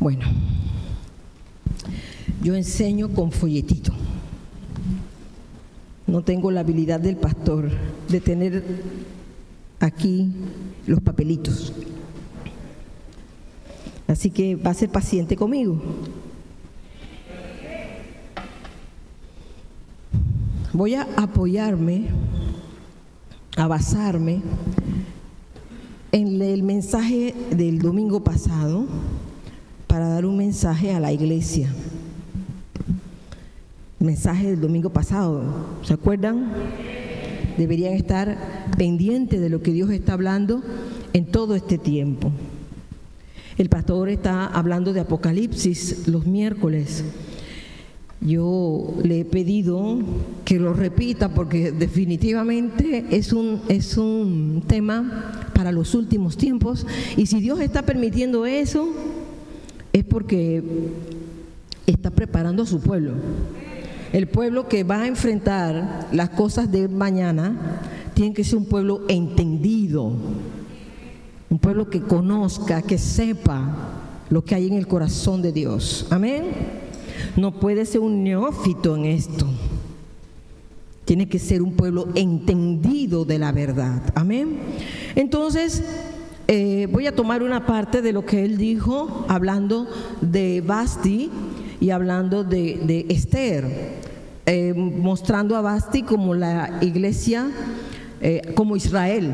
Bueno, yo enseño con folletito. No tengo la habilidad del pastor de tener aquí los papelitos. Así que va a ser paciente conmigo. Voy a apoyarme, a basarme en el mensaje del domingo pasado para dar un mensaje a la iglesia. Mensaje del domingo pasado, ¿se acuerdan? Deberían estar pendientes de lo que Dios está hablando en todo este tiempo. El pastor está hablando de Apocalipsis los miércoles. Yo le he pedido que lo repita porque definitivamente es un, es un tema para los últimos tiempos y si Dios está permitiendo eso es porque está preparando a su pueblo. El pueblo que va a enfrentar las cosas de mañana tiene que ser un pueblo entendido, un pueblo que conozca, que sepa lo que hay en el corazón de Dios. Amén. No puede ser un neófito en esto. Tiene que ser un pueblo entendido de la verdad. Amén. Entonces, eh, voy a tomar una parte de lo que él dijo, hablando de Basti y hablando de, Esther, eh, mostrando a Basti como la iglesia, eh, como Israel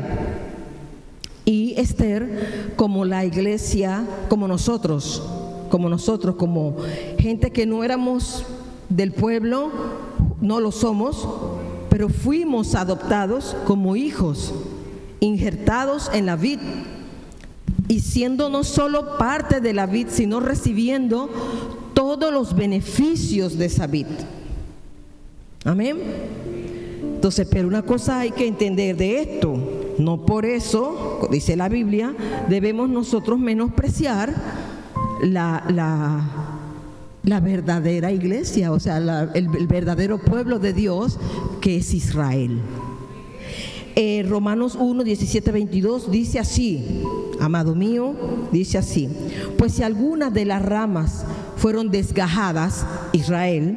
y Esther como la iglesia, como nosotros, como nosotros, como gente que no éramos del pueblo, no lo somos, pero fuimos adoptados como hijos, injertados en la vid y siendo no solo parte de la vid, sino recibiendo todos los beneficios de esa vid. Amén. Entonces, pero una cosa hay que entender de esto. No por eso, dice la Biblia, debemos nosotros menospreciar la, la, verdadera iglesia, o sea, el, verdadero pueblo de Dios que es Israel. Eh, Romanos 1, 17, 22 dice así, amado mío, dice así, pues si algunas de las ramas fueron desgajadas, Israel,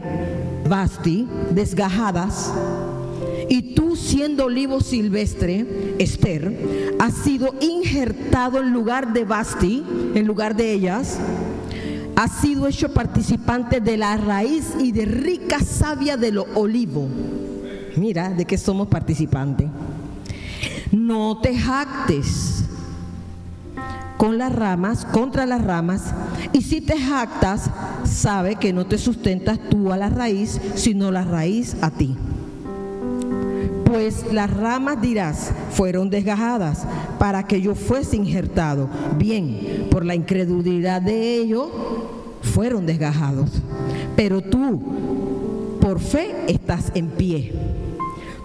Basti, desgajadas, y tú siendo olivo silvestre, Esther, has sido injertado en lugar de Basti, en lugar de ellas, has sido hecho participante de la raíz y de rica savia de lo olivo. Mira de qué somos participantes. No te jactes con las ramas, contra las ramas, y si te jactas, sabe que no te sustentas tú a la raíz, sino la raíz a ti pues las ramas dirás fueron desgajadas para que yo fuese injertado. Bien, por la incredulidad de ellos fueron desgajados. Pero tú, por fe, estás en pie.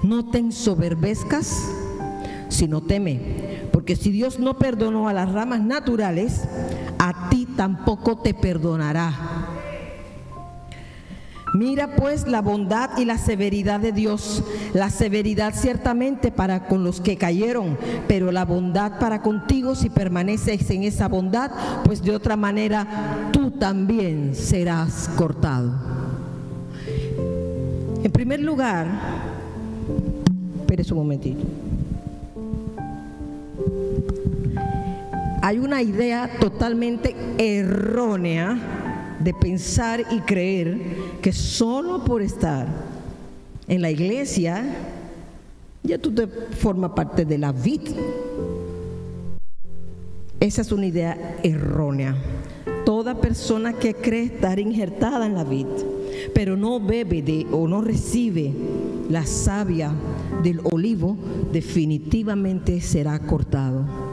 No te ensoberbezcas, sino teme. Porque si Dios no perdonó a las ramas naturales, a ti tampoco te perdonará Mira pues la bondad y la severidad de Dios. La severidad ciertamente para con los que cayeron, pero la bondad para contigo si permaneces en esa bondad, pues de otra manera tú también serás cortado. En primer lugar, espere un momentito. Hay una idea totalmente errónea de pensar y creer que solo por estar en la iglesia ya tú te formas parte de la vida. Esa es una idea errónea. Toda persona que cree estar injertada en la vid, pero no bebe de o no recibe la savia del olivo, definitivamente será cortado.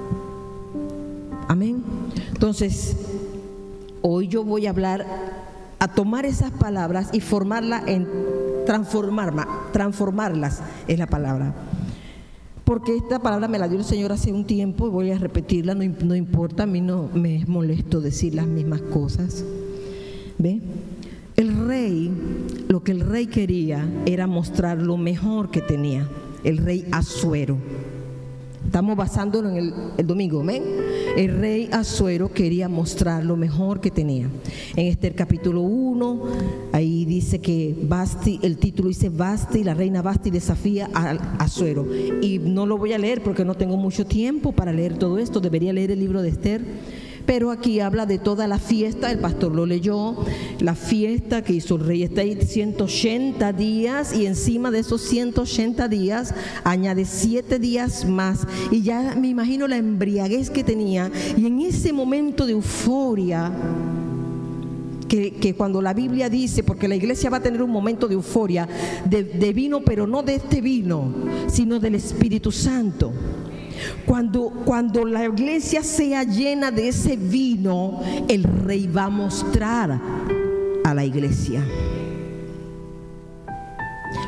Amén. Entonces, Hoy yo voy a hablar, a tomar esas palabras y formarlas en transformarlas, transformarlas es la palabra. Porque esta palabra me la dio el Señor hace un tiempo y voy a repetirla, no, importa, a mí no me es molesto decir las mismas cosas. ¿Ve? El rey, lo que el rey quería era mostrar lo mejor que tenía, el rey Azuero. Estamos basándonos en el, domingo, amén. El rey Azuero quería mostrar lo mejor que tenía. En este capítulo 1, ahí dice que Basti, el título dice Basti, la reina Basti desafía a Azuero. Y no lo voy a leer porque no tengo mucho tiempo para leer todo esto, debería leer el libro de Esther pero aquí habla de toda la fiesta, el pastor lo leyó, la fiesta que hizo el rey está ahí 180 días y encima de esos 180 días añade 7 días más y ya me imagino la embriaguez que tenía y en ese momento de euforia que, que, cuando la Biblia dice, porque la iglesia va a tener un momento de euforia, de, de vino, pero no de este vino, sino del Espíritu Santo. Cuando, cuando la iglesia sea llena de ese vino, el rey va a mostrar a la iglesia.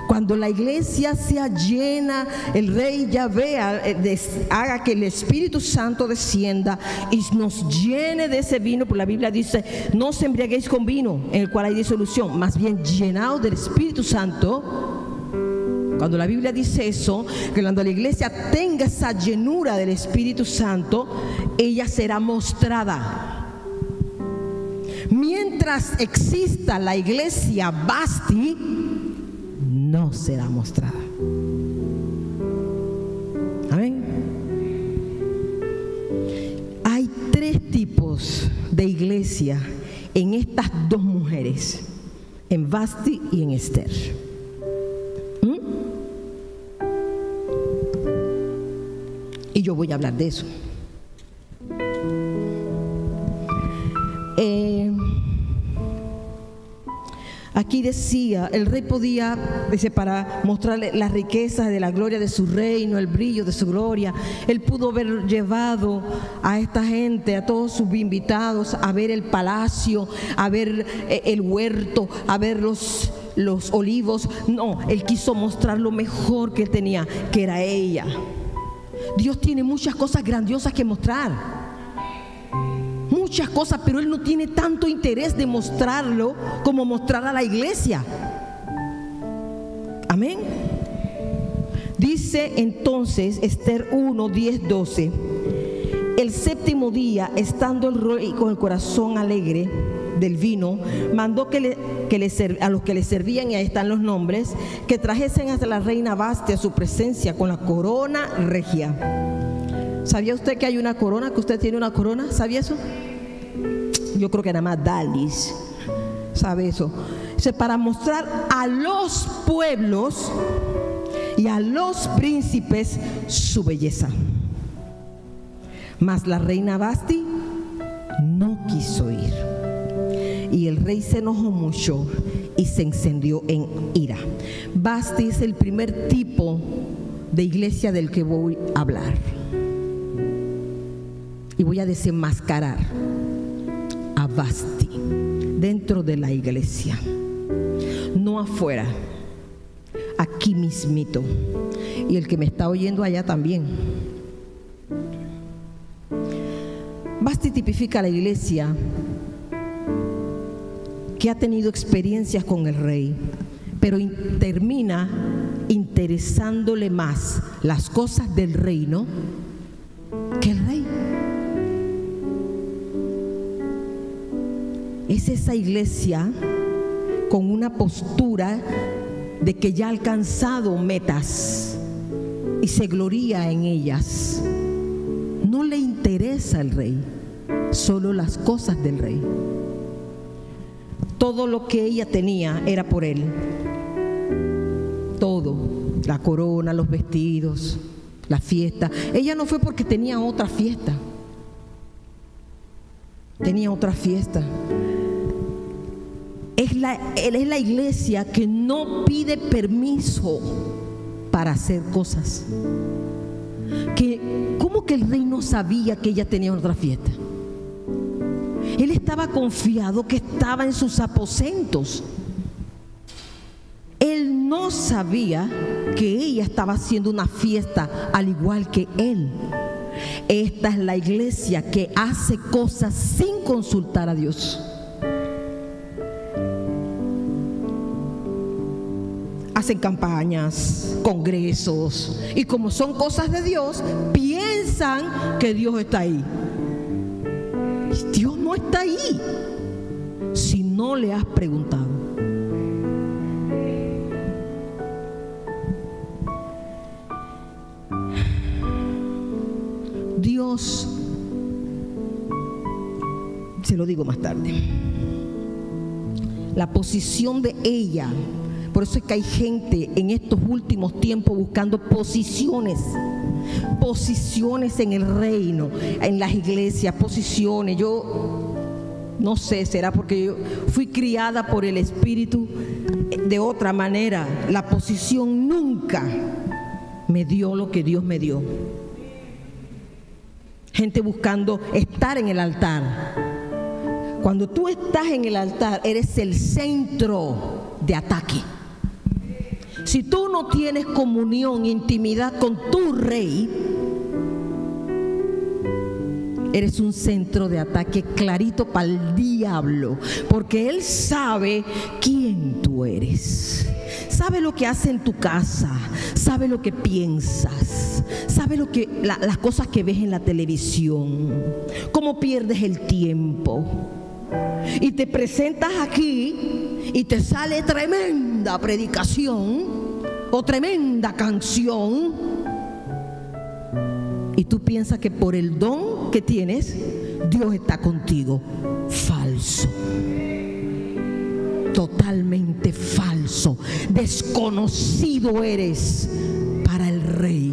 Cuando la iglesia sea llena, el rey ya vea, eh, haga que el Espíritu Santo descienda y nos llene de ese vino, porque la Biblia dice, no se embriaguéis con vino en el cual hay disolución, más bien llenado del Espíritu Santo cuando la Biblia dice eso, que cuando la iglesia tenga esa llenura del Espíritu Santo, ella será mostrada. Mientras exista la iglesia Basti, no será mostrada. Amén. Hay tres tipos de iglesia en estas dos mujeres, en Basti y en Esther. Yo voy a hablar de eso. Eh, aquí decía, el rey podía, dice, para mostrarle las riquezas de la gloria de su reino, el brillo de su gloria, él pudo haber llevado a esta gente, a todos sus invitados, a ver el palacio, a ver eh, el huerto, a ver los, los olivos. No, él quiso mostrar lo mejor que tenía, que era ella. Dios tiene muchas cosas grandiosas que mostrar. Muchas cosas, pero Él no tiene tanto interés de mostrarlo como mostrar a la iglesia. Amén. Dice entonces Esther 1, 10, 12. El séptimo día, estando el rey con el corazón alegre, del vino, mandó que, le, que a los que le servían, y ahí están los nombres, que trajesen hasta la reina Basti a su presencia con la corona regia. ¿Sabía usted que hay una corona, que usted tiene una corona? ¿Sabía eso? Yo creo que nada más Dalis sabe eso. Dice, para mostrar a los pueblos y a los príncipes su belleza. Mas la reina Basti no quiso ir. Y el rey se enojó mucho y se encendió en ira. Basti es el primer tipo de iglesia del que voy a hablar. Y voy a desenmascarar a Basti dentro de la iglesia, no afuera, aquí mismito. Y el que me está oyendo allá también. Basti tipifica la iglesia que ha tenido experiencias con el rey, pero termina interesándole más las cosas del reino que el rey. Es esa iglesia con una postura de que ya ha alcanzado metas y se gloría en ellas. No le interesa al rey, solo las cosas del rey todo lo que ella tenía era por él. Todo, la corona, los vestidos, la fiesta. Ella no fue porque tenía otra fiesta. Tenía otra fiesta. Es la, es la iglesia que no pide permiso para hacer cosas. Que, ¿Cómo que el rey no sabía que ella tenía otra fiesta? Él estaba confiado que estaba en sus aposentos. Él no sabía que ella estaba haciendo una fiesta al igual que él. Esta es la iglesia que hace cosas sin consultar a Dios. hacen campañas, congresos, y como son cosas de Dios, piensan que Dios está ahí. Dios no está ahí si no le has preguntado. Dios, se lo digo más tarde, la posición de ella, por eso es que hay gente en estos últimos tiempos buscando posiciones, posiciones en el reino, en las iglesias, posiciones. Yo no sé, será porque yo fui criada por el Espíritu de otra manera. La posición nunca me dio lo que Dios me dio. Gente buscando estar en el altar. Cuando tú estás en el altar, eres el centro de ataque. Si tú no tienes comunión, intimidad con tu rey, eres un centro de ataque clarito para el diablo, porque él sabe quién tú eres. Sabe lo que hace en tu casa, sabe lo que piensas, sabe lo que las cosas que ves en la televisión, cómo pierdes el tiempo. Y te presentas aquí y te sale tremenda predicación o tremenda canción. Y tú piensas que por el don que tienes, Dios está contigo. Falso totalmente falso. Desconocido eres para el rey.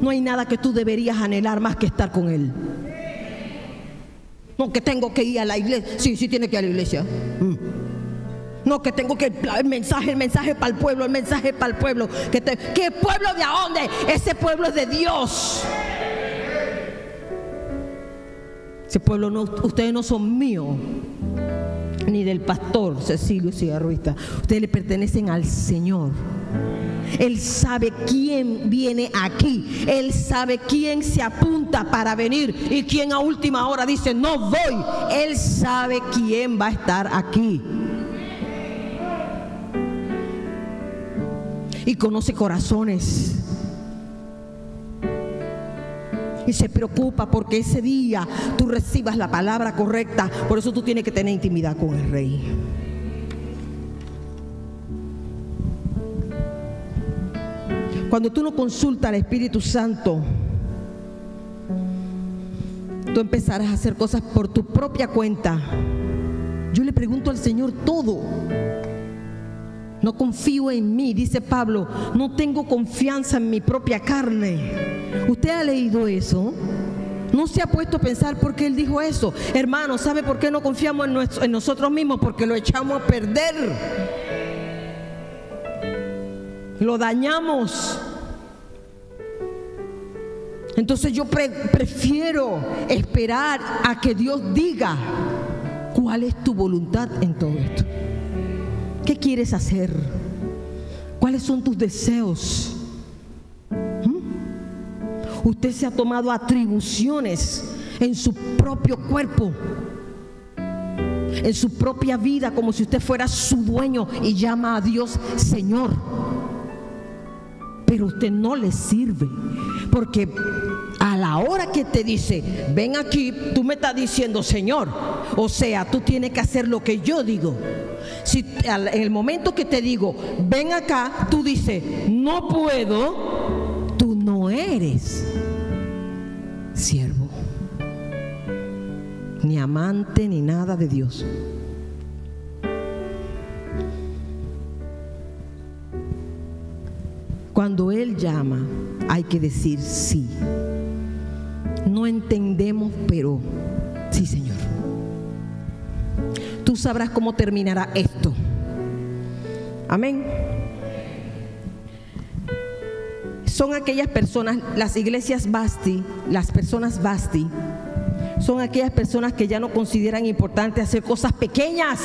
No hay nada que tú deberías anhelar más que estar con él. No que tengo que ir a la iglesia. Sí, sí tiene que ir a la iglesia. Mm. No que tengo que el mensaje, el mensaje para el pueblo, el mensaje para el pueblo. Que ¿Qué pueblo de a dónde? Ese pueblo es de Dios. Ese pueblo no, ustedes no son míos, ni del pastor Cecilio Cigarruista. Ustedes le pertenecen al Señor. Él sabe quién viene aquí. Él sabe quién se apunta para venir y quién a última hora dice, no voy. Él sabe quién va a estar aquí. Y conoce corazones y se preocupa porque ese día tú recibas la palabra correcta. Por eso tú tienes que tener intimidad con el rey. Cuando tú no consultas al Espíritu Santo, tú empezarás a hacer cosas por tu propia cuenta. Yo le pregunto al Señor todo. No confío en mí, dice Pablo. No tengo confianza en mi propia carne. ¿Usted ha leído eso? No se ha puesto a pensar por qué él dijo eso. Hermano, ¿sabe por qué no confiamos en, nosotros mismos? Porque lo echamos a perder. Lo dañamos. Entonces yo prefiero esperar a que Dios diga cuál es tu voluntad en todo esto. ¿Qué quieres hacer? ¿Cuáles son tus deseos? Usted se ha tomado atribuciones en su propio cuerpo, en su propia vida, como si usted fuera su dueño y llama a Dios Señor. Pero usted no le sirve, porque a la hora que te dice, ven aquí, tú me estás diciendo Señor. O sea, tú tienes que hacer lo que yo digo. Si en el momento que te digo, ven acá, tú dices, no puedo, tú no eres siervo, ni amante, ni nada de Dios. Cuando Él llama, hay que decir sí. No entendemos, pero sí, Señor. Tú sabrás cómo terminará esto. Amén. son aquellas personas, las iglesias Basti, las personas Basti, son aquellas personas que ya no consideran importante hacer cosas pequeñas,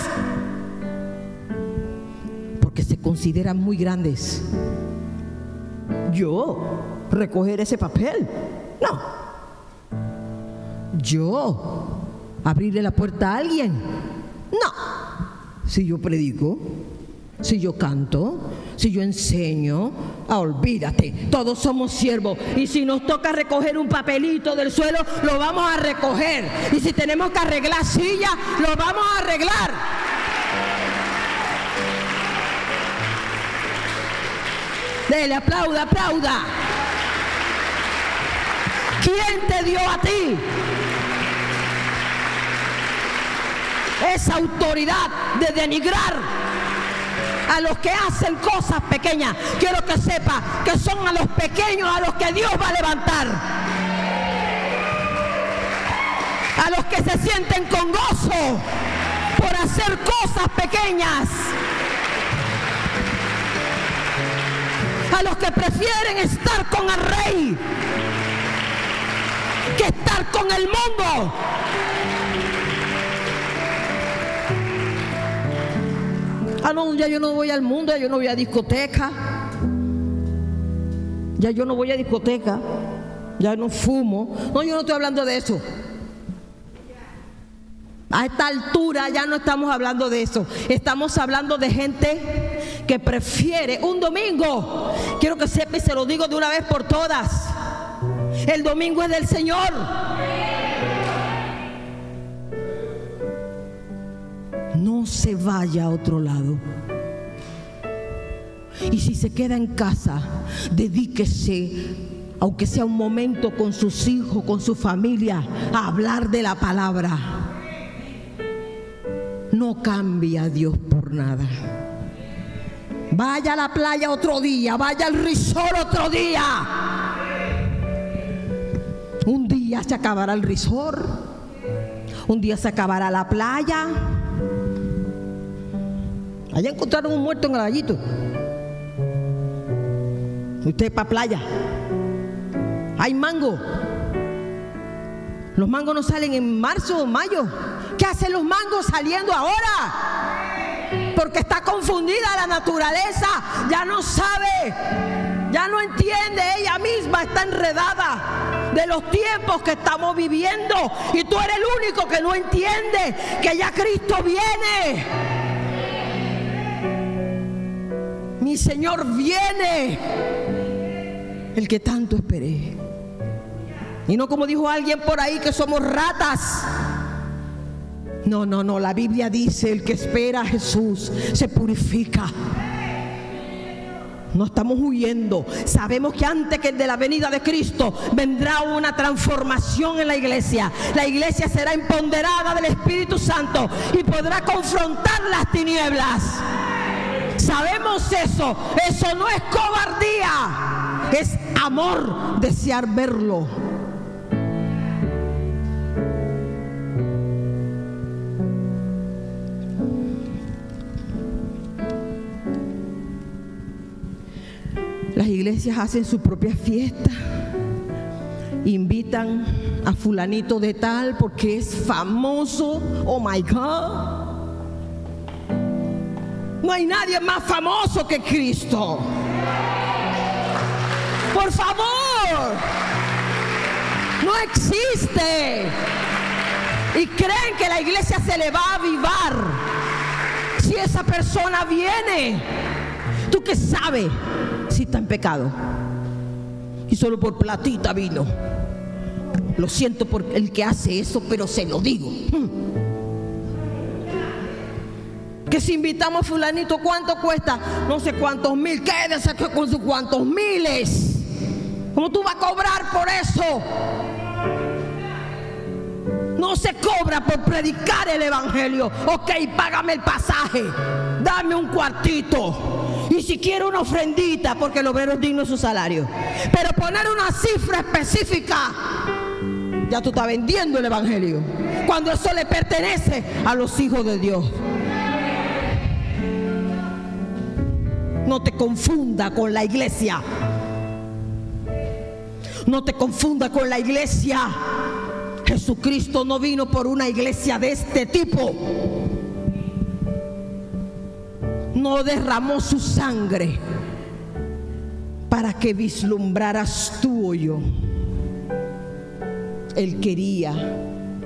porque se consideran muy grandes. Yo, recoger ese papel, no. Yo, abrirle la puerta a alguien, no. si yo predico, si yo canto, si yo enseño, ah, olvídate, todos somos siervos. Y si nos toca recoger un papelito del suelo, lo vamos a recoger. Y si tenemos que arreglar sillas, lo vamos a arreglar. Dele, aplauda, aplauda. ¿Quién te dio a ti esa autoridad de denigrar a los que hacen cosas pequeñas? Quiero que sepa que son a los pequeños a los que Dios va a levantar. A los que se sienten con gozo por hacer cosas pequeñas. Los que prefieren estar con el rey que estar con el mundo. Ah, no, ya yo no voy al mundo, ya yo no voy a discoteca. Ya yo no voy a discoteca. Ya no fumo. No, yo no estoy hablando de eso. A esta altura ya no estamos hablando de eso. Estamos hablando de gente que prefiere un domingo. Quiero que sepa y se lo digo de una vez por todas. El domingo es del Señor. No se vaya a otro lado. Y si se queda en casa, dedíquese, aunque sea un momento con sus hijos, con su familia, a hablar de la palabra. No cambia a Dios por nada. Vaya a la playa otro día, vaya al risor otro día. Un día se acabará el risor, un día se acabará la playa. Allá encontraron un muerto en el gallito. Usted para playa. Hay mango. Los mangos no salen en marzo o mayo. ¿Qué hacen los mangos saliendo ahora? Porque está confundida la naturaleza. Ya no sabe. Ya no entiende. Ella misma está enredada de los tiempos que estamos viviendo. Y tú eres el único que no entiende que ya Cristo viene. Mi Señor viene. El que tanto esperé. Y no como dijo alguien por ahí que somos ratas. No, no, no. La Biblia dice, el que espera a Jesús se purifica. No estamos huyendo. Sabemos que antes que de la venida de Cristo vendrá una transformación en la iglesia. La iglesia será empoderada del Espíritu Santo y podrá confrontar las tinieblas. Sabemos eso. Eso no es cobardía. Es amor desear verlo. Iglesias hacen su propia fiesta, invitan a fulanito de tal porque es famoso. Oh my God. No hay nadie más famoso que Cristo. Por favor. No existe. Y creen que la iglesia se le va a avivar si esa persona viene. ¿Tú qué sabes está en pecado? Y solo por platita vino. Lo siento por el que hace eso, pero se lo digo. Que si invitamos a fulanito, ¿cuánto cuesta? No sé cuántos mil. Quédese con sus cuantos miles. ¿Cómo tú vas a cobrar por eso? No se cobra por predicar el Evangelio. Ok, págame el pasaje. Dame un cuartito. Y si quiero una ofrendita, porque el obrero es digno de su salario. Pero poner una cifra específica, ya tú estás vendiendo el Evangelio. Cuando eso le pertenece a los hijos de Dios. No te confunda con la iglesia. No te confunda con la iglesia. Jesucristo no vino por una iglesia de este tipo. No derramó su sangre para que vislumbraras tú o yo. Él quería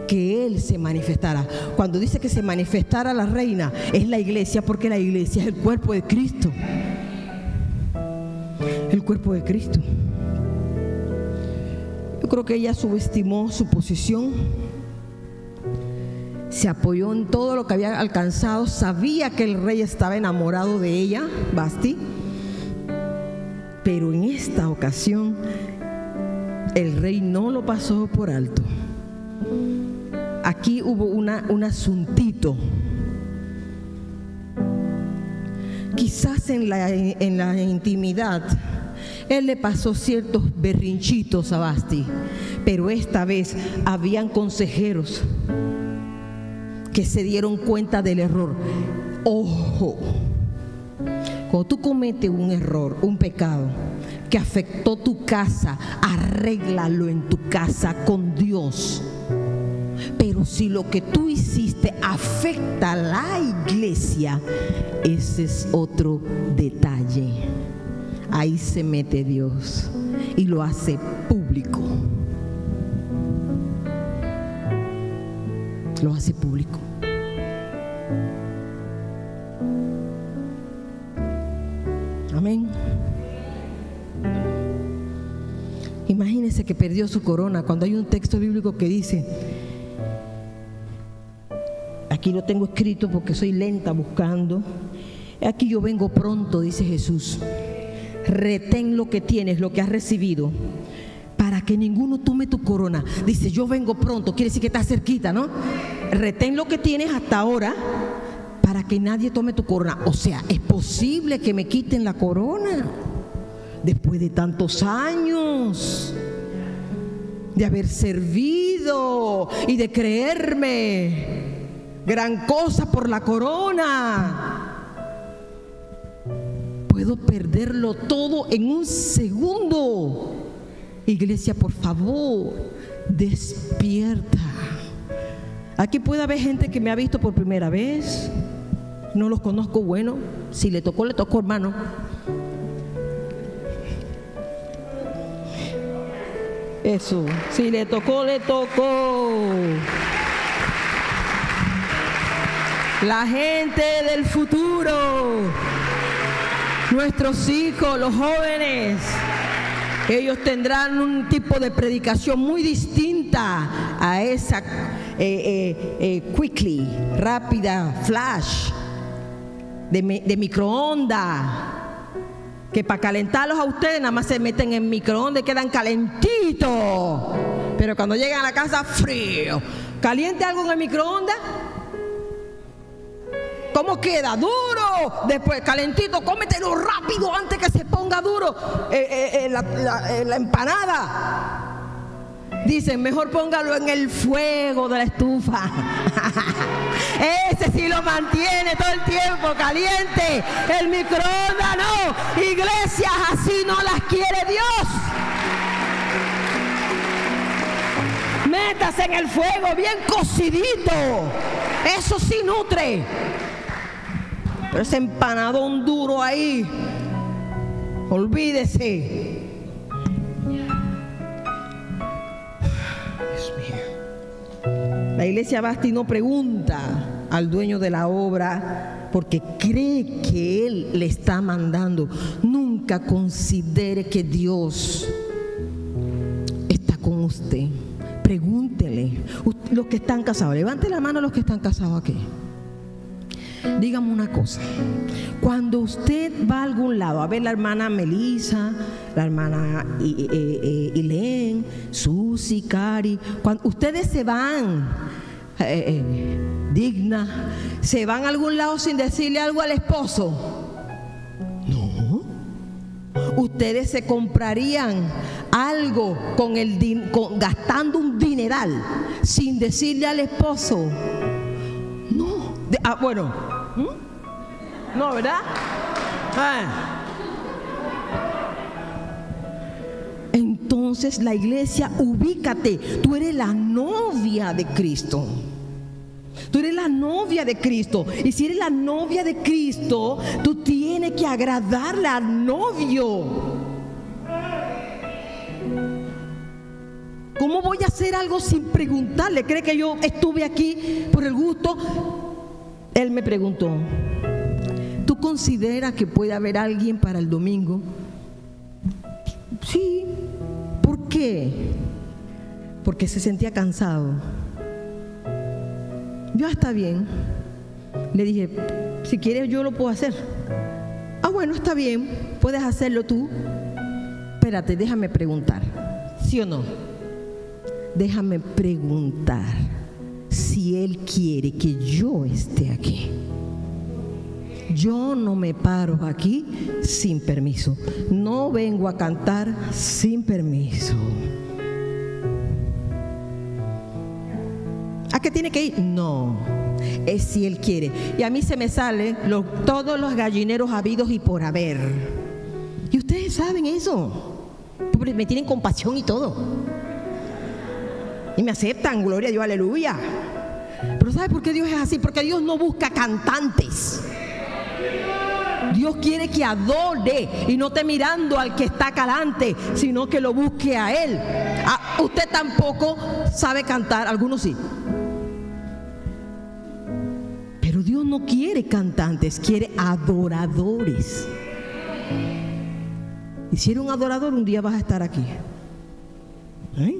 que Él se manifestara. Cuando dice que se manifestara la reina, es la iglesia porque la iglesia es el cuerpo de Cristo. El cuerpo de Cristo. Yo creo que ella subestimó su posición, se apoyó en todo lo que había alcanzado, sabía que el rey estaba enamorado de ella, Basti, pero en esta ocasión el rey no lo pasó por alto. Aquí hubo un asuntito. Quizás en la, en la intimidad él le pasó ciertos berrinchitos a Basti, pero esta vez habían consejeros que se dieron cuenta del error. Ojo, cuando tú cometes un error, un pecado que afectó tu casa, arréglalo en tu casa con Dios. Pero si lo que tú hiciste afecta a la iglesia, ese es otro detalle ahí se mete Dios y lo hace público. Lo hace público. Amén. Imagínese que perdió su corona cuando hay un texto bíblico que dice, aquí lo tengo escrito porque soy lenta buscando, aquí yo vengo pronto, dice Jesús retén lo que tienes, lo que has recibido, que ninguno tome tu corona. Dice, yo vengo pronto, quiere decir que está cerquita, ¿no? Retén lo que tienes hasta ahora para que nadie tome tu corona. O sea, es posible que me quiten la corona después de tantos años de haber servido y de creerme gran cosa por la corona puedo perderlo todo en un segundo. Iglesia, por favor, despierta. Aquí puede haber gente que me ha visto por primera vez. No los conozco, bueno, si le tocó, le tocó, hermano. Eso, si le tocó, le tocó. La gente del futuro nuestros hijos, los jóvenes, ellos tendrán un tipo de predicación muy distinta a esa eh, eh, eh, quickly, rápida, flash, de, de microondas que para calentarlos a ustedes nada más se meten en microondas y quedan calentitos. Pero cuando llegan a la casa, frío. ¿Caliente algo en el microondas? ¿Cómo queda? Duro. Después, calentito, cómetelo rápido antes que se ponga duro eh, eh, eh, la, empanada. Dicen, mejor póngalo en el fuego de la estufa. Ese sí lo mantiene todo el tiempo caliente. El microondas no. Iglesias así no las quiere Dios. Métase en el fuego bien cocidito. Eso sí nutre ese empanadón duro ahí, olvídese. La iglesia Basti no pregunta al dueño de la obra porque cree que él le está mandando. Nunca considere que Dios está con usted. Pregúntele. Los que están casados, levante la mano a los que están casados aquí. Dígame una cosa. Cuando usted va a algún lado, a ver la hermana Melissa, la hermana Ilén, Susi, Cari, cuando ustedes se van, eh, eh, digna, se van a algún lado sin decirle algo al esposo. No. Ustedes se comprarían algo con el gastando un dineral sin decirle al esposo. No. ah, bueno, No, ¿verdad? Ah. Entonces la iglesia, ubícate, tú eres la novia de Cristo. Tú eres la novia de Cristo. Y si eres la novia de Cristo, tú tienes que agradarle al novio. ¿Cómo voy a hacer algo sin preguntarle? ¿Cree que yo estuve aquí por el gusto? Él me preguntó, ¿tú consideras que puede haber alguien para el domingo? Sí. ¿Por qué? Porque se sentía cansado. Yo está bien. Le dije, si quieres yo lo puedo hacer. Ah, bueno, está bien, puedes hacerlo tú. Espérate, déjame preguntar. ¿Sí o no? Déjame preguntar si Él quiere que yo esté aquí. Yo no me paro aquí sin permiso. No vengo a cantar sin permiso. ¿A qué tiene que ir? No, es si Él quiere. Y a mí se me salen todos los gallineros habidos y por haber. Y ustedes saben eso. Me tienen compasión y todo. Y me aceptan, gloria a Dios, aleluya. Pero ¿sabe por qué Dios es así? Porque Dios no busca cantantes. Dios quiere que adore y no esté mirando al que está calante, sino que lo busque a Él. Ah, usted tampoco sabe cantar, algunos sí. Pero Dios no quiere cantantes, quiere adoradores. Y si eres un adorador, un día vas a estar aquí. ¿Eh?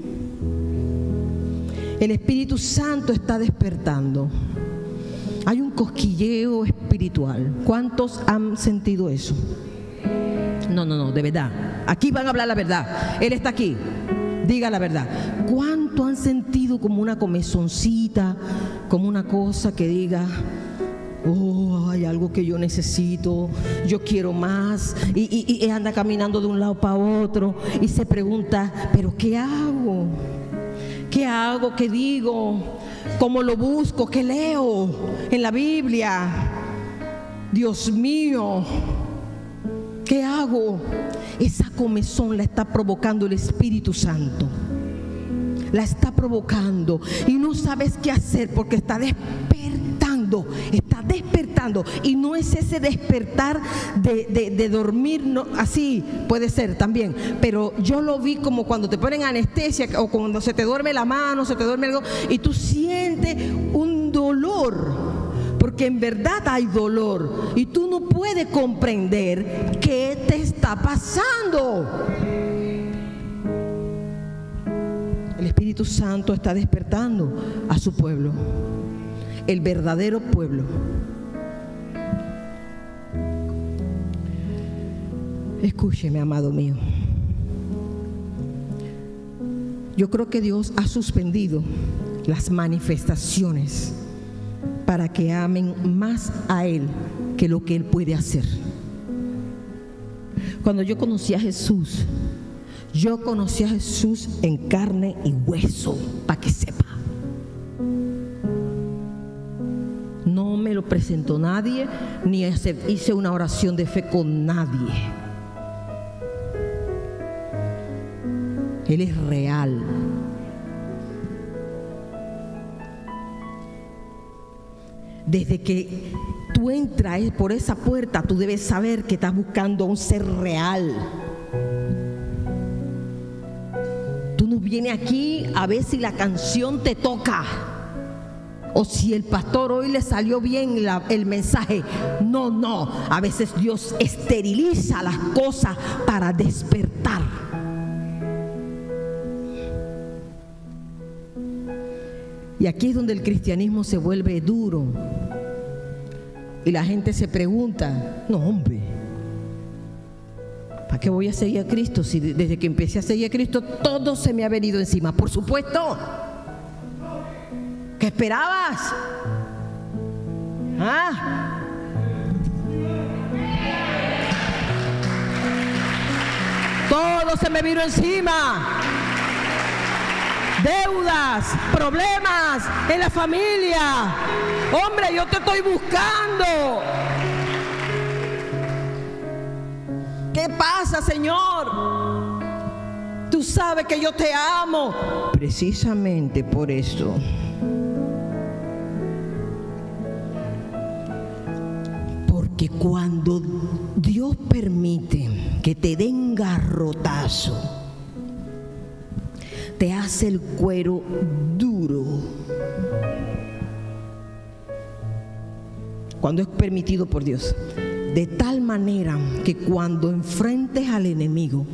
El Espíritu Santo está despertando. Hay un cosquilleo espiritual. ¿Cuántos han sentido eso? No, no, no, de verdad. Aquí van a hablar la verdad. Él está aquí. Diga la verdad. ¿Cuánto han sentido como una comezoncita, como una cosa que diga, oh, hay algo que yo necesito, yo quiero más, y, anda caminando de un lado para otro y se pregunta, pero ¿qué hago? ¿Qué hago? ¿Qué digo? ¿Cómo lo busco? ¿Qué leo en la Biblia? Dios mío, ¿qué hago? Esa comezón la está provocando el Espíritu Santo. La está provocando y no sabes qué hacer porque está está despertando. Y no es ese despertar de, dormir, así puede ser también. Pero yo lo vi como cuando te ponen anestesia o cuando se te duerme la mano, se te duerme algo, y tú sientes un dolor. Porque en verdad hay dolor y tú no puedes comprender qué te está pasando. El Espíritu Santo está despertando a su pueblo, el verdadero pueblo. Escúcheme, amado mío. Yo creo que Dios ha suspendido las manifestaciones para que amen más a Él que lo que Él puede hacer. Cuando yo conocí a Jesús, yo conocí a Jesús en carne y hueso, para que sepa. No me lo presentó nadie, ni hice una oración de fe con nadie. Él es real. Desde que tú entras por esa puerta, tú debes saber que estás buscando a un ser real. Tú no vienes aquí a ver si la canción te toca o si el pastor hoy le salió bien el mensaje. No, no. A veces Dios esteriliza las cosas para despertar. Y aquí es donde el cristianismo se vuelve duro. Y la gente se pregunta, no hombre, ¿para qué voy a seguir a Cristo si desde que empecé a seguir a Cristo todo se me ha venido encima? Por supuesto. ¿Qué esperabas? ¿Ah? Todo se me vino encima deudas, problemas en la familia. Hombre, yo te estoy buscando. ¿Qué pasa, Señor? Tú sabes que yo te amo. Precisamente por eso. Porque cuando Dios permite que te den garrotazo, te hace el cuero duro. Cuando es permitido por Dios. De tal manera que cuando enfrentes al enemigo,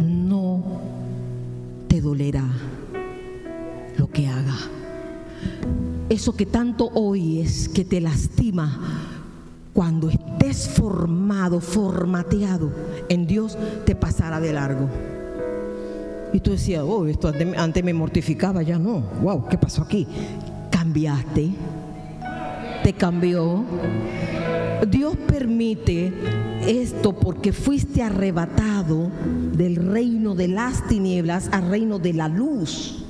no te dolerá lo que haga. Eso que tanto oyes que te lastima, cuando estés formado, formateado en Dios, te pasará de largo. Y tú decías, oh, esto antes, me mortificaba, ya no. Wow, ¿qué pasó aquí? Cambiaste, te cambió. Dios permite esto porque fuiste arrebatado del reino de las tinieblas al reino de la luz.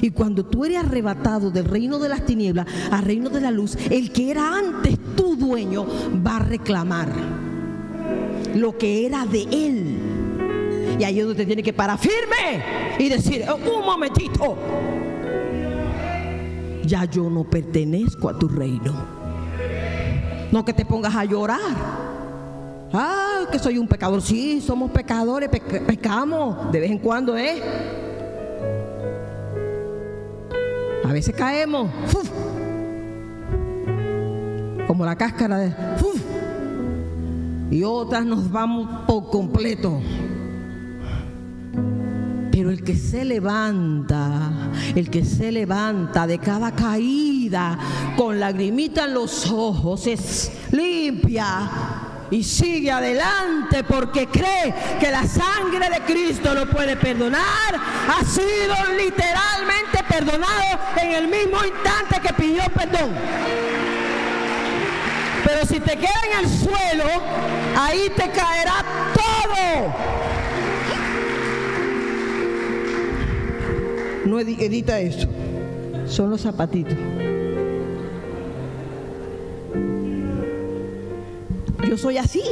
Y cuando tú eres arrebatado del reino de las tinieblas al reino de la luz, el que era antes tu dueño va a reclamar lo que era de él. Y ahí es donde te tiene que parar firme y decir, oh, un momentito, ya yo no pertenezco a tu reino. No que te pongas a llorar. Ah, que soy un pecador. Sí, somos pecadores, pecamos de vez en cuando, ¿eh? A veces caemos, como la cáscara de... y otras nos vamos por completo. Pero el que se levanta, el que se levanta de cada caída con lagrimita en los ojos, es limpia y sigue adelante porque cree que la sangre de Cristo lo puede perdonar. Ha sido literalmente perdonado en el mismo instante que pidió perdón. Pero si te queda en el suelo, ahí te caerá todo. No edita eso. Son los zapatitos. Yo soy así.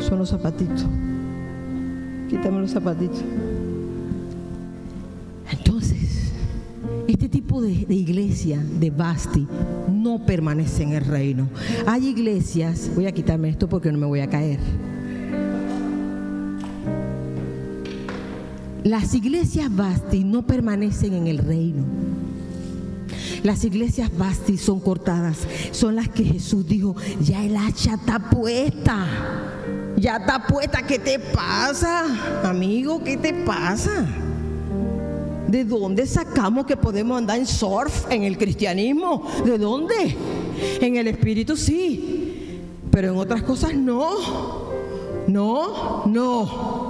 Son los zapatitos. Quítame los zapatitos. Entonces, este tipo de, de, iglesia, de Basti, no permanece en el reino. Hay iglesias, voy a quitarme esto porque no me voy a caer. Las iglesias Basti no permanecen en el reino. Las iglesias Basti son cortadas, son las que Jesús dijo, ya el hacha está puesta. Ya está puesta, ¿qué te pasa? Amigo, ¿qué te pasa? ¿De dónde sacamos que podemos andar en surf en el cristianismo? ¿De dónde? En el espíritu sí, pero en otras cosas no. No, no.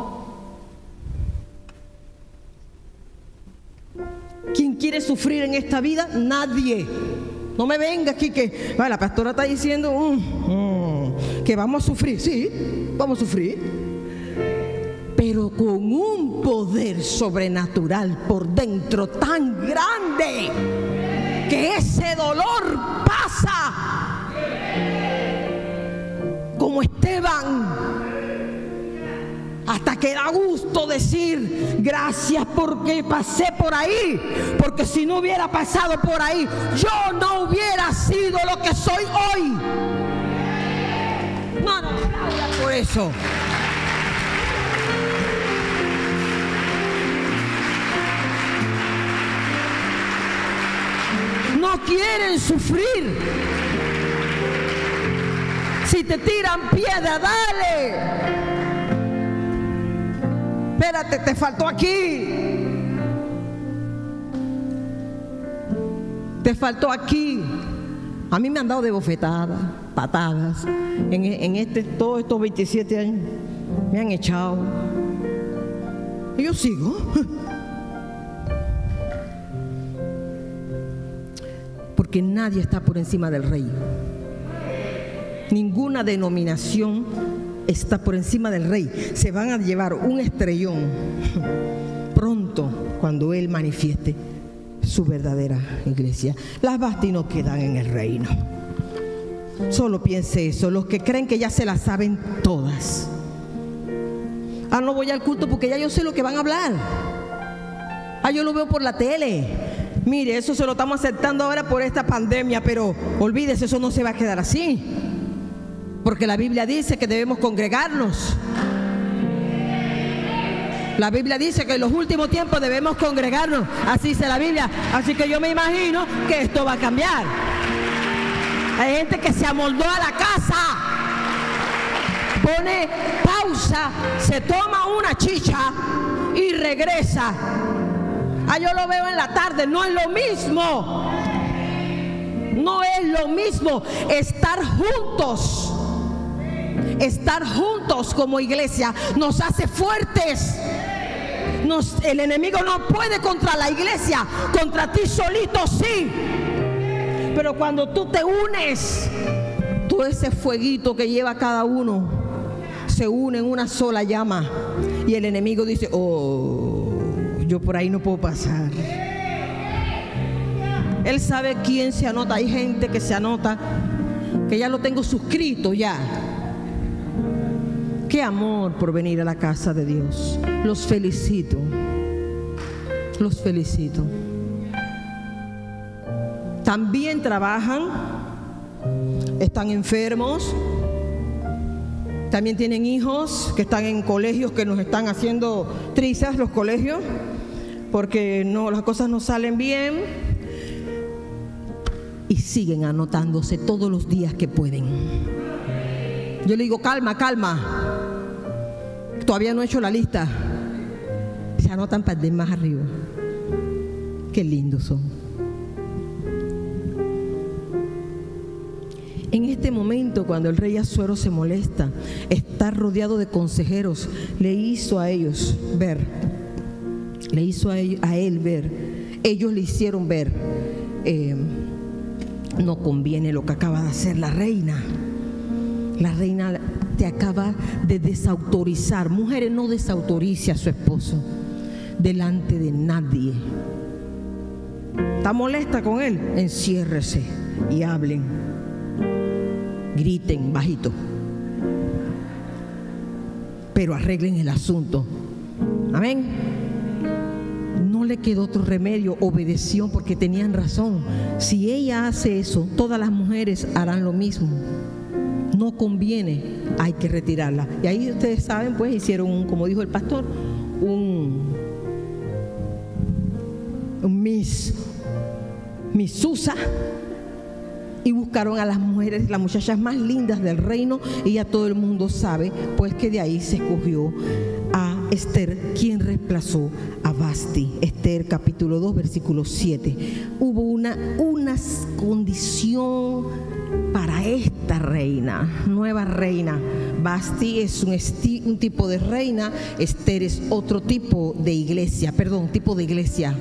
¿Quién quiere sufrir en esta vida? Nadie. No me venga aquí que la pastora está diciendo mm, mm, que vamos a sufrir. Sí, vamos a sufrir. Pero con un poder sobrenatural por dentro tan grande que ese dolor pasa. Como Esteban hasta que da gusto decir gracias porque pasé por ahí, porque si no hubiera pasado por ahí, yo no hubiera sido lo que soy hoy. No, por eso. No quieren sufrir. Si te tiran piedra, dale espérate, te faltó aquí. Te faltó aquí. A mí me han dado de bofetadas, patadas. En, este, todos estos 27 años me han echado. Y yo sigo. Porque nadie está por encima del rey. Ninguna denominación está por encima del rey. Se van a llevar un estrellón pronto cuando Él manifieste su verdadera iglesia. Las bastis no quedan en el reino. Solo piense eso, los que creen que ya se las saben todas. Ah, no voy al culto porque ya yo sé lo que van a hablar. Ah, yo lo veo por la tele. Mire, eso se lo estamos aceptando ahora por esta pandemia, pero olvídese, eso no se va a quedar así. Porque la Biblia dice que debemos congregarnos. La Biblia dice que en los últimos tiempos debemos congregarnos. Así dice la Biblia. Así que yo me imagino que esto va a cambiar. Hay gente que se amoldó a la casa. Pone pausa, se toma una chicha y regresa. Ah, yo lo veo en la tarde, no es lo mismo. No es lo mismo estar juntos. Estar juntos como iglesia nos hace fuertes. el enemigo no puede contra la iglesia, contra ti solito sí. Pero cuando tú te unes, todo ese fueguito que lleva cada uno se une en una sola llama. Y el enemigo dice, oh, yo por ahí no puedo pasar. Él sabe quién se anota. Hay gente que se anota, que ya lo tengo suscrito ya. Qué amor por venir a la casa de Dios. Los felicito. Los felicito. También trabajan, están enfermos, también tienen hijos que están en colegios que nos están haciendo trizas los colegios porque no las cosas no salen bien y siguen anotándose todos los días que pueden. Yo le digo, calma, calma. Todavía no he hecho la lista. Se anotan para de más arriba. Qué lindos son. En este momento, cuando el rey Azuero se molesta, está rodeado de consejeros, le hizo a ellos ver, le hizo a él, ver, ellos le hicieron ver, eh, no conviene lo que acaba de hacer la reina. La reina te acaba de desautorizar. Mujeres, no desautorice a su esposo delante de nadie. ¿Está molesta con él? Enciérrese y hablen griten bajito, pero arreglen el asunto. Amén. No le quedó otro remedio, obedeció porque tenían razón. Si ella hace eso, todas las mujeres harán lo mismo. No conviene, hay que retirarla. Y ahí ustedes saben, pues hicieron, como dijo el pastor, un, un mis, misusa y buscaron a las mujeres, las muchachas más lindas del reino y ya todo el mundo sabe pues que de ahí se escogió a Esther quien reemplazó a Basti. Esther capítulo 2 versículo 7. Hubo una, una condición para esta reina, nueva reina. Basti es un, tipo de reina, Esther es otro tipo de iglesia, perdón, tipo de iglesia.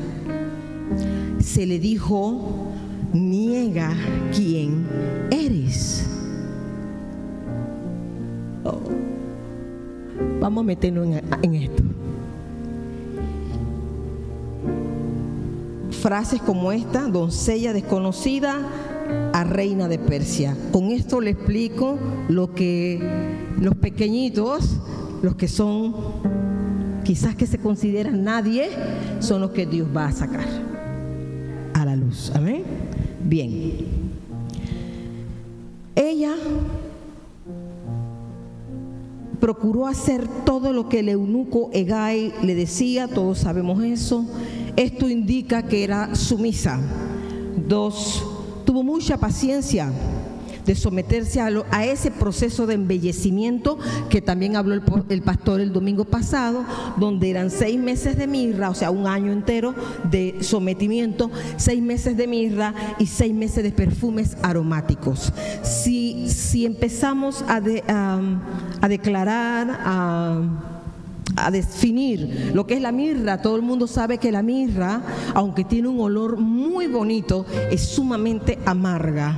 Se le dijo niega quién eres. Oh. Vamos a meternos en, esto. Frases como esta, doncella desconocida a reina de Persia. Con esto le explico lo que los pequeñitos, los que son quizás que se consideran nadie, son los que Dios va a sacar a la luz. Amén. Bien. Ella procuró hacer todo lo que el eunuco Egay le decía, todos sabemos eso. Esto indica que era sumisa. Dos, tuvo mucha paciencia de someterse a, ese proceso de embellecimiento que también habló el, pastor el domingo pasado, donde eran seis meses de mirra, o sea, un año entero de sometimiento, seis meses de mirra y seis meses de perfumes aromáticos. Si, si empezamos a, a declarar, a a definir lo que es la mirra. Todo el mundo sabe que la mirra, aunque tiene un olor muy bonito, es sumamente amarga.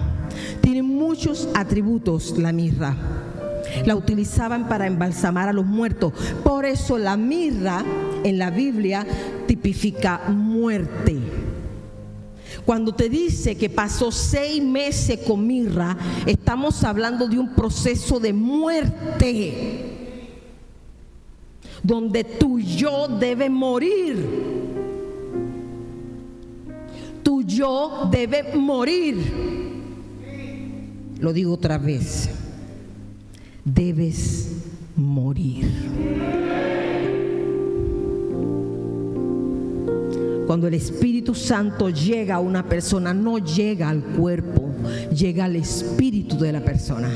Tiene muchos atributos la mirra. La utilizaban para embalsamar a los muertos. Por eso la mirra en la Biblia tipifica muerte. Cuando te dice que pasó seis meses con mirra, estamos hablando de un proceso de muerte donde tu yo debe morir yo debe morir. Lo digo otra vez. Debes morir. Cuando el Espíritu Santo llega a una persona, no llega al cuerpo, llega al espíritu de la persona.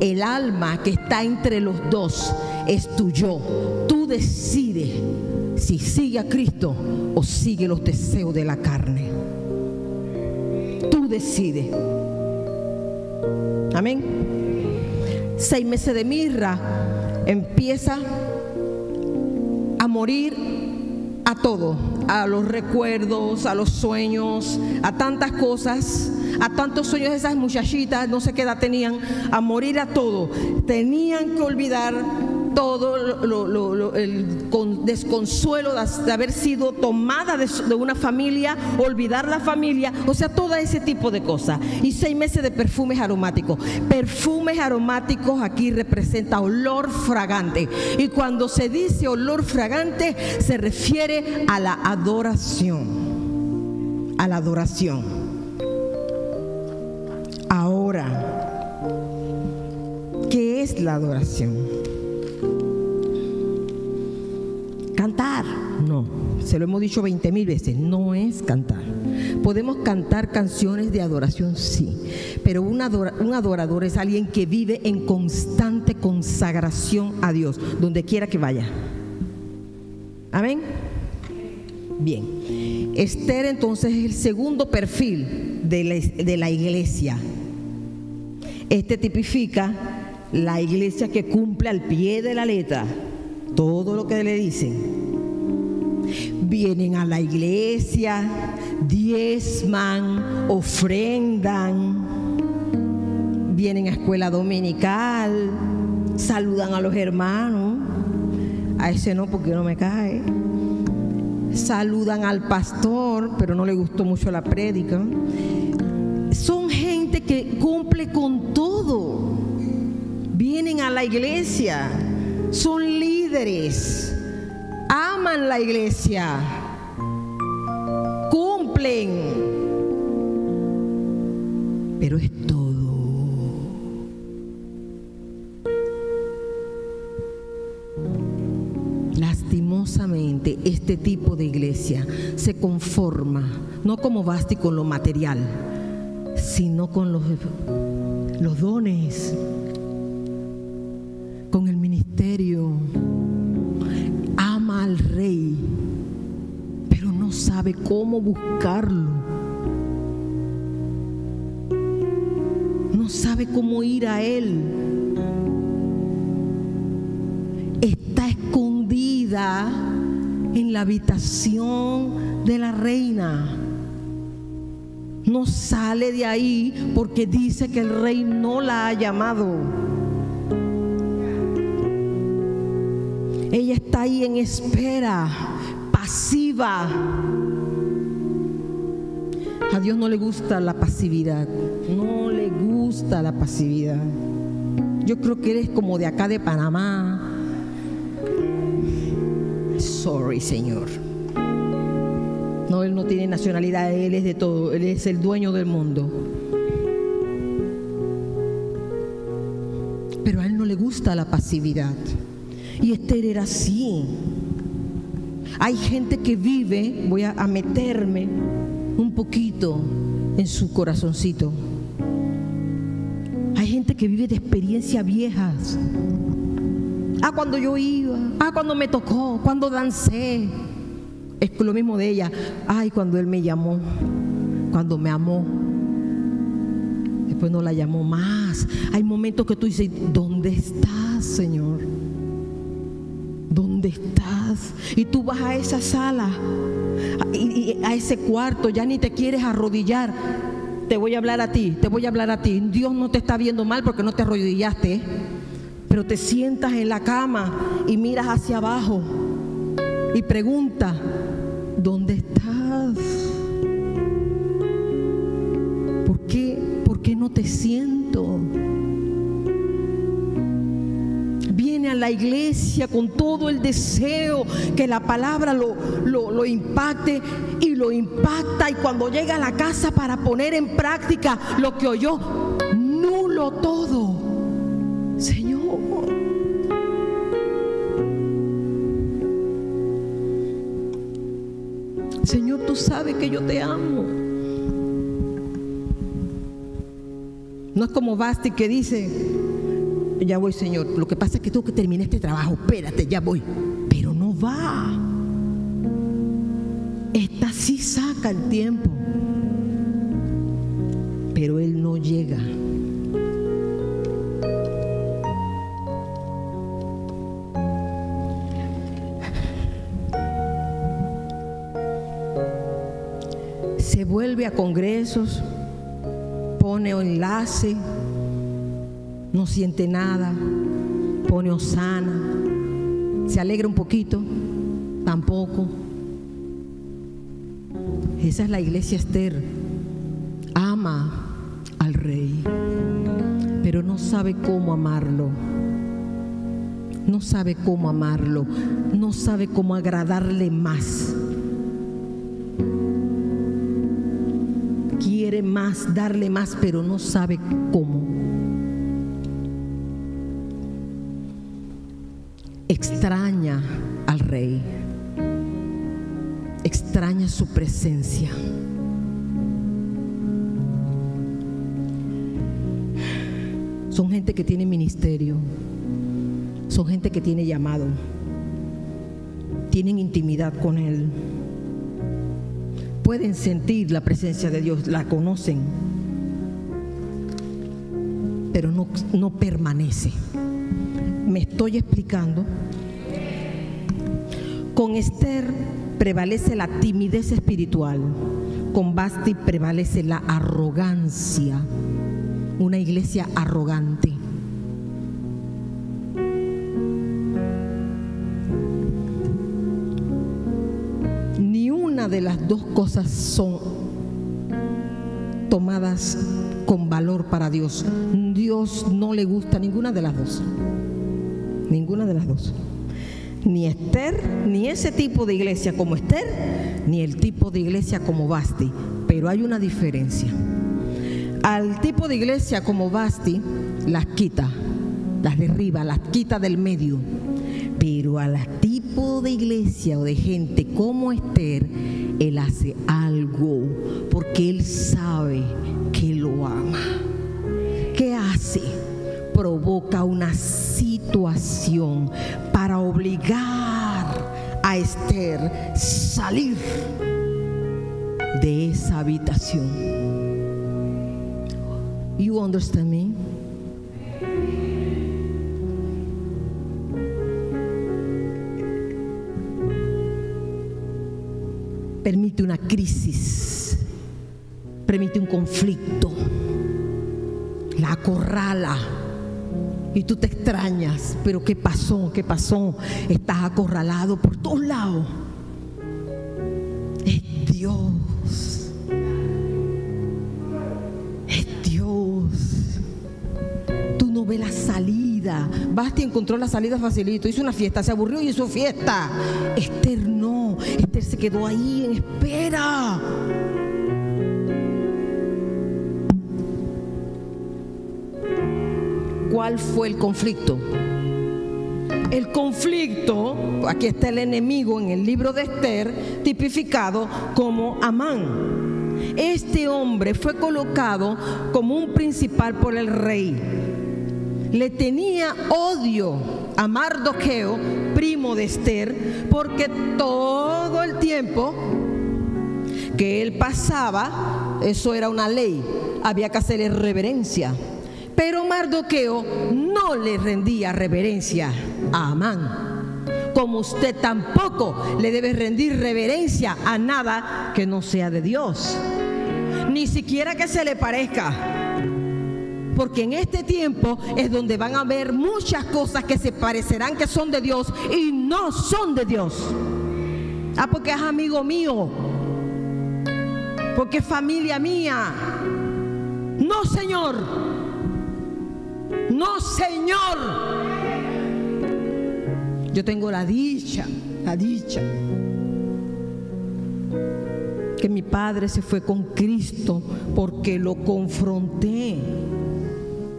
El alma que está entre los dos es tu yo. Tú decides si sigue a Cristo o sigue los deseos de la carne. Tú decides. Amén. Seis meses de mirra empieza a morir a todo, a los recuerdos, a los sueños, a tantas cosas, a tantos sueños esas muchachitas, no sé qué edad tenían, a morir a todo. Tenían que olvidar todo el desconsuelo de, haber sido tomada de, de, una familia, olvidar la familia, o sea, todo ese tipo de cosas. Y seis meses de perfumes aromáticos. Perfumes aromáticos aquí representa olor fragante. Y cuando se dice olor fragante, se refiere a la adoración. A la adoración. Ahora, ¿qué es la adoración? Cantar, no, se lo hemos dicho 20 mil veces, no es cantar. Podemos cantar canciones de adoración, sí, pero un, un adorador es alguien que vive en constante consagración a Dios, donde quiera que vaya. Amén. Bien. Esther entonces es el segundo perfil de la, de la iglesia. Este tipifica la iglesia que cumple al pie de la letra todo lo que le dicen. Vienen a la iglesia, diezman, ofrendan, vienen a escuela dominical, saludan a los hermanos. A ese no, porque no me cae. Saludan al pastor, pero no le gustó mucho la prédica. Son que cumple con todo. Vienen a la iglesia, son líderes, aman la iglesia, cumplen, pero es todo. Lastimosamente, este tipo de iglesia se conforma no como basti con lo material, sino con los, los dones con el ministerio, ama al rey, pero no sabe cómo buscarlo. No sabe cómo ir a él. Está escondida en la habitación de la reina. No sale de ahí porque dice que el rey no la ha llamado. Ella está ahí en espera, pasiva. A Dios no le gusta la pasividad. No le gusta la pasividad. Yo creo que eres como de acá de Panamá. Sorry, Señor. No, Él no tiene nacionalidad, Él es de todo. Él es el dueño del mundo. Pero a Él no le gusta la pasividad. Y Esther era así. Hay gente que vive, voy a, meterme un poquito en su corazoncito. Hay gente que vive de experiencias viejas. Ah, cuando yo iba, ah, cuando me tocó, cuando dancé. Es lo mismo de ella. Ay, cuando él me llamó, cuando me amó. Después no la llamó más. Hay momentos que tú dices, ¿dónde estás, Señor? ¿dónde estás? Y tú vas a esa sala, y, a ese cuarto, ya ni te quieres arrodillar. Te voy a hablar a ti, te voy a hablar a ti. Dios no te está viendo mal porque no te arrodillaste, pero te sientas en la cama y miras hacia abajo y pregunta, ¿Por qué no te siento? la iglesia con todo el deseo que la palabra lo, lo, lo impacte y lo impacta y cuando llega a la casa para poner en práctica lo que oyó, nulo todo. Señor. Señor, tú sabes que yo te amo. No es como Basti que dice, ya voy, Señor. Lo que pasa es que tengo que terminar este trabajo. Espérate, ya voy. Pero no va. Esta sí saca el tiempo. Pero Él no llega. Se vuelve a congresos, pone enlace, no siente nada, pone osana, se alegra un poquito, tampoco. Esa es la iglesia Esther. Ama al rey, pero no sabe cómo amarlo. No sabe cómo amarlo, no sabe cómo agradarle más. Más, darle más, pero no sabe cómo. Extraña al rey, extraña su presencia. Son gente que tiene ministerio, son gente que tiene llamado, tienen intimidad con Él, pueden sentir la presencia de Dios, la conocen, pero no, no permanece. ¿Me estoy explicando? Con Esther prevalece la timidez espiritual, con Basti prevalece la arrogancia, una iglesia arrogante. De las dos cosas son tomadas con valor para Dios. Dios no le gusta ninguna de las dos. Ninguna de las dos. Ni Esther, ni ese tipo de iglesia como Esther, ni el tipo de iglesia como Basti. Pero hay una diferencia. Al tipo de iglesia como Basti, las quita, las derriba, las quita del medio. Pero al tipo de iglesia o de gente como Esther, él hace algo porque él sabe que lo ama. ¿Qué hace? Provoca una situación para obligar a Esther salir de esa habitación. You understand me? Permite una crisis, permite un conflicto, la acorrala y tú te extrañas, pero ¿qué pasó? ¿Qué pasó? Estás acorralado por todos lados. Es Dios. Es Dios. Tú no ves la salida. Basti encontró la salida facilito. Hizo una fiesta, se aburrió y hizo fiesta. No. Esther se quedó ahí en espera. ¿Cuál fue el conflicto? El conflicto, aquí está el enemigo en el libro de Esther, tipificado como Amán. Este hombre fue colocado como un principal por el rey. Le tenía odio a Mardoqueo, primo de Esther, porque todo tiempo que él pasaba, eso era una ley, había que hacerle reverencia. Pero Mardoqueo no le rendía reverencia a Amán. Como usted tampoco le debe rendir reverencia a nada que no sea de Dios. Ni siquiera que se le parezca. Porque en este tiempo es donde van a ver muchas cosas que se parecerán que son de Dios y no son de Dios. Ah, porque es amigo mío. Porque es familia mía. No, Señor. No, Señor. Yo tengo la dicha, la dicha, que mi padre se fue con Cristo porque lo confronté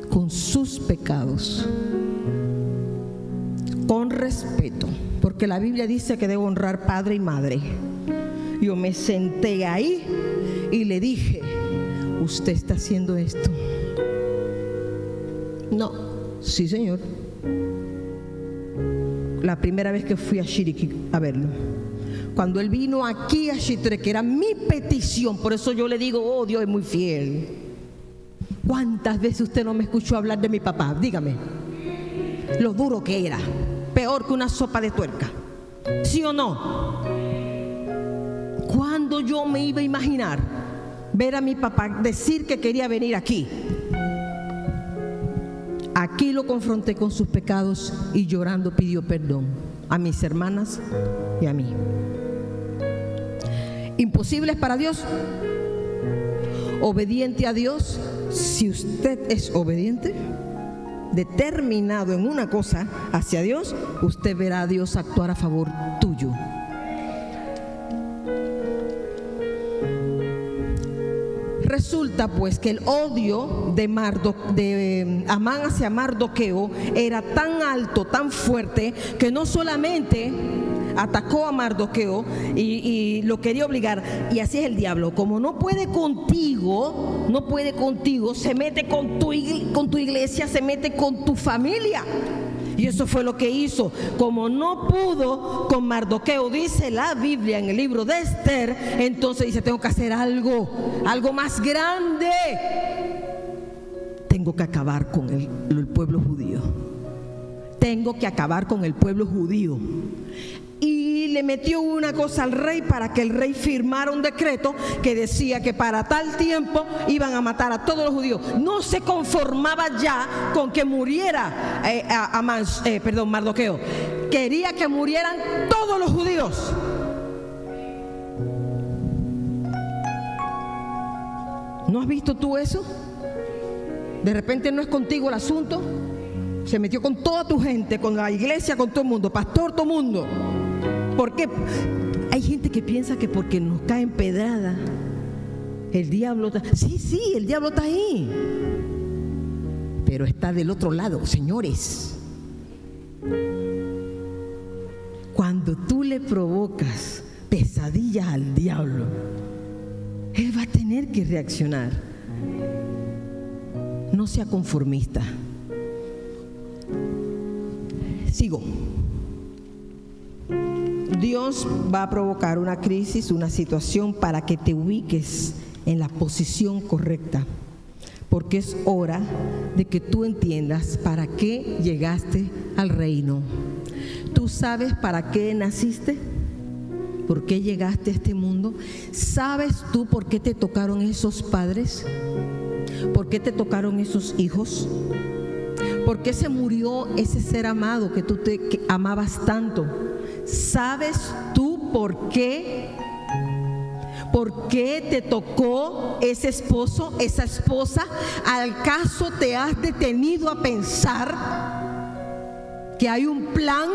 con sus pecados, con respeto, porque la Biblia dice que debo honrar padre y madre. Yo me senté ahí y le dije, usted está haciendo esto. No, sí señor. La primera vez que fui a Chiriquí a verlo. Cuando él vino aquí a Chitre, que era mi petición, por eso yo le digo, oh Dios es muy fiel. ¿Cuántas veces usted no me escuchó hablar de mi papá? Dígame. Lo duro que era. Peor que una sopa de tuerca. ¿Sí o no? ¿Cuándo yo me iba a imaginar ver a mi papá decir que quería venir aquí? Aquí lo confronté con sus pecados y llorando pidió perdón a mis hermanas y a mí. ¿Imposibles para Dios? ¿Obediente a Dios? Si usted es obediente, determinado en una cosa hacia Dios, usted verá a Dios actuar a favor tuyo. Resulta pues que el odio de, eh, Amán hacia Mardoqueo era tan alto, tan fuerte, que no solamente atacó a Mardoqueo y, lo quería obligar. Y así es el diablo. Como no puede contigo, no puede contigo, se mete con tu, con tu iglesia, se mete con tu familia. Y eso fue lo que hizo. Como no pudo con Mardoqueo, dice la Biblia en el libro de Esther, entonces dice, tengo que hacer algo, algo más grande. Tengo que acabar con el, pueblo judío. Tengo que acabar con el pueblo judío le metió una cosa al rey para que el rey firmara un decreto que decía que para tal tiempo iban a matar a todos los judíos. No se conformaba ya con que muriera eh, a, eh, perdón, Mardoqueo. Quería que murieran todos los judíos. ¿No has visto tú eso? De repente no es contigo el asunto. Se metió con toda tu gente, con la iglesia, con todo el mundo, pastor, todo el mundo. Porque hay gente que piensa que porque nos cae en pedrada, el diablo está. Sí, sí, el diablo está ahí. Pero está del otro lado, señores. Cuando tú le provocas pesadillas al diablo, él va a tener que reaccionar. No sea conformista. Sigo. Dios va a provocar una crisis, una situación para que te ubiques en la posición correcta. Porque es hora de que tú entiendas para qué llegaste al reino. ¿Tú sabes para qué naciste? ¿Por qué llegaste a este mundo? ¿Sabes tú por qué te tocaron esos padres? ¿Por qué te tocaron esos hijos? ¿Por qué se murió ese ser amado que tú te amabas tanto? ¿Sabes tú por qué? ¿Por qué te tocó ese esposo, esa esposa? ¿Al caso te has detenido a pensar que hay un plan?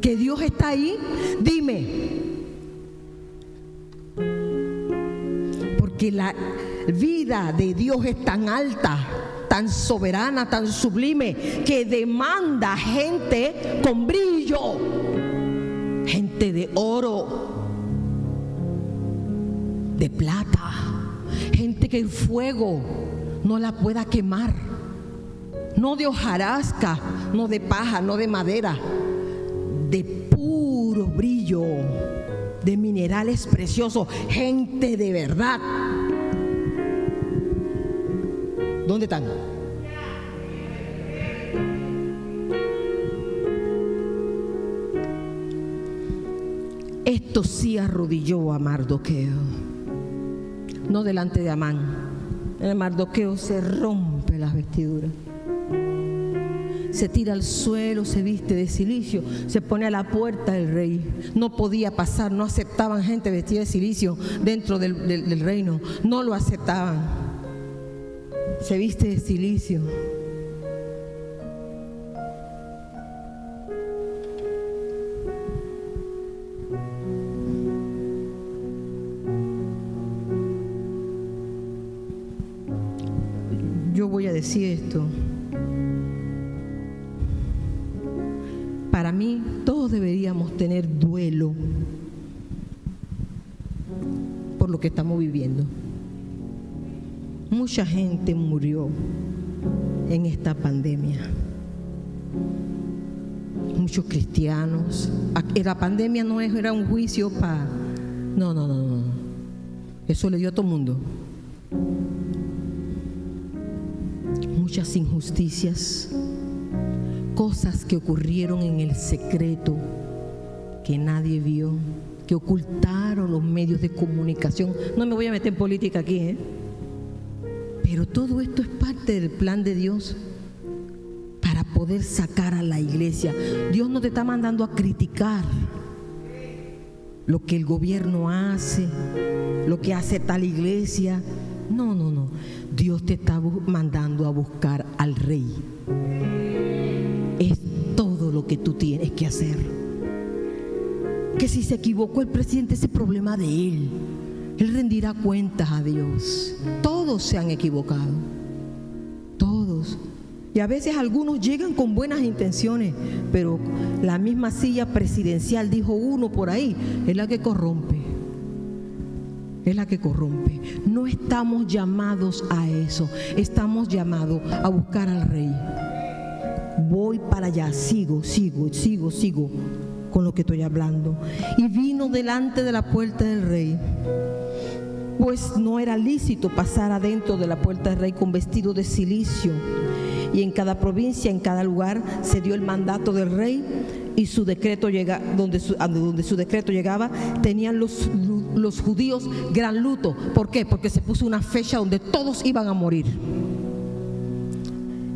¿Que Dios está ahí? Dime. Porque la vida de Dios es tan alta tan soberana, tan sublime, que demanda gente con brillo, gente de oro, de plata, gente que el fuego no la pueda quemar, no de hojarasca, no de paja, no de madera, de puro brillo, de minerales preciosos, gente de verdad ¿Dónde están? Esto sí arrodilló a Mardoqueo, no delante de Amán. El Mardoqueo se rompe las vestiduras, se tira al suelo, se viste de silicio, se pone a la puerta del rey. No podía pasar, no aceptaban gente vestida de silicio dentro del, del reino, no lo aceptaban se viste de silicio. Yo voy a decir esto. Para mí, todos deberíamos tener duelo por lo que estamos viviendo. Mucha gente murió en esta pandemia. Muchos cristianos. La pandemia no era un juicio para... No, no, no, no. Eso le dio a todo el mundo. Muchas injusticias, cosas que ocurrieron en el secreto que nadie vio, que ocultaron los medios de comunicación. No me voy a meter en política aquí, ¿eh? Pero todo esto es parte del plan de Dios para poder sacar a la iglesia. Dios no te está mandando a criticar lo que el gobierno hace, lo que hace tal iglesia. No, no, no. Dios te está mandando a buscar al rey. Es todo lo que tú tienes que hacer. Que si se equivocó el presidente, ese problema de él. Él rendirá cuentas a Dios. Todos se han equivocado. Todos. Y a veces algunos llegan con buenas intenciones, pero la misma silla presidencial, dijo uno por ahí, es la que corrompe. Es la que corrompe. No estamos llamados a eso. Estamos llamados a buscar al rey. Voy para allá, sigo, sigo, sigo, sigo con lo que estoy hablando. Y vino delante de la puerta del rey pues no era lícito pasar adentro de la puerta del rey con vestido de silicio. Y en cada provincia, en cada lugar, se dio el mandato del rey y su decreto llega, donde, su, donde su decreto llegaba, tenían los, los judíos gran luto. ¿Por qué? Porque se puso una fecha donde todos iban a morir.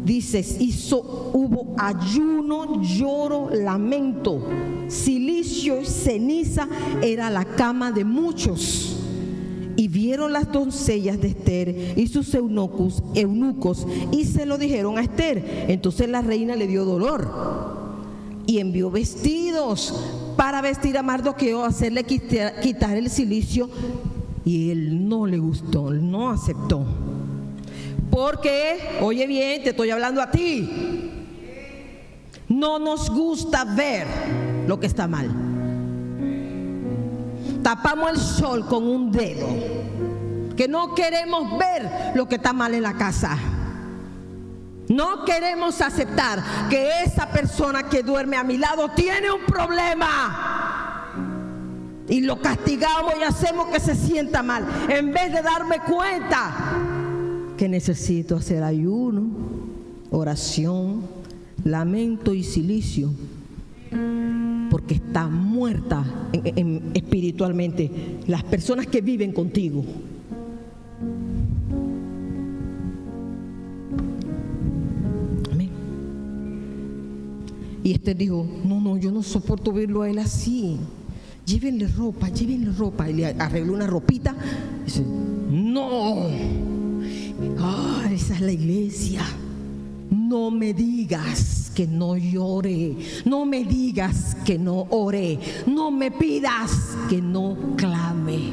Dices, hizo, hubo ayuno, lloro, lamento, silicio ceniza era la cama de muchos y vieron las doncellas de Esther y sus eunucos, eunucos y se lo dijeron a Esther. Entonces la reina le dio dolor y envió vestidos para vestir a Mardoqueo, hacerle quitar, el silicio y él no le gustó, no aceptó. Porque, oye bien, te estoy hablando a ti. No nos gusta ver lo que está mal tapamos el sol con un dedo, que no queremos ver lo que está mal en la casa. No queremos aceptar que esa persona que duerme a mi lado tiene un problema. Y lo castigamos y hacemos que se sienta mal. En vez de darme cuenta que necesito hacer ayuno, oración, lamento y silicio porque está muerta espiritualmente las personas que viven contigo. Amén. Y este dijo, no, no, yo no soporto verlo a él así. Llévenle ropa, llévenle ropa. Y le arregló una ropita. Y dice, no. Ah, esa es la iglesia. No me digas que no llore, no me digas que no ore, no me pidas que no clame.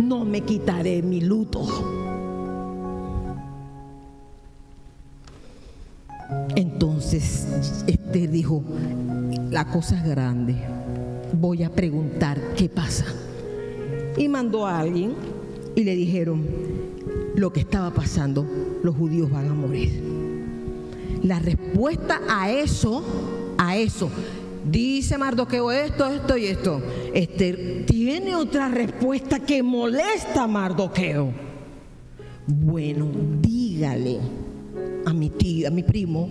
No me quitaré mi luto. Entonces este dijo, la cosa es grande, voy a preguntar qué pasa. Y mandó a alguien y le dijeron lo que estaba pasando, los judíos van a morir. La respuesta a eso, a eso, dice Mardoqueo esto, esto y esto. Este tiene otra respuesta que molesta a Mardoqueo. Bueno, dígale a mi tío, a mi primo,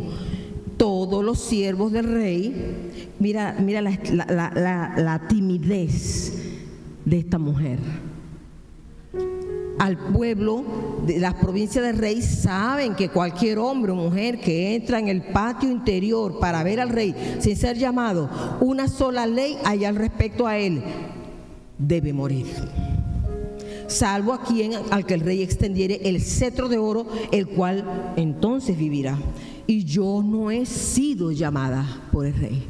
todos los siervos del rey, mira, mira la timidez de esta mujer al pueblo de las provincias del rey saben que cualquier hombre o mujer que entra en el patio interior para ver al rey sin ser llamado, una sola ley hay al respecto a él, debe morir. Salvo a quien al que el rey extendiere el cetro de oro, el cual entonces vivirá. Y yo no he sido llamada por el rey.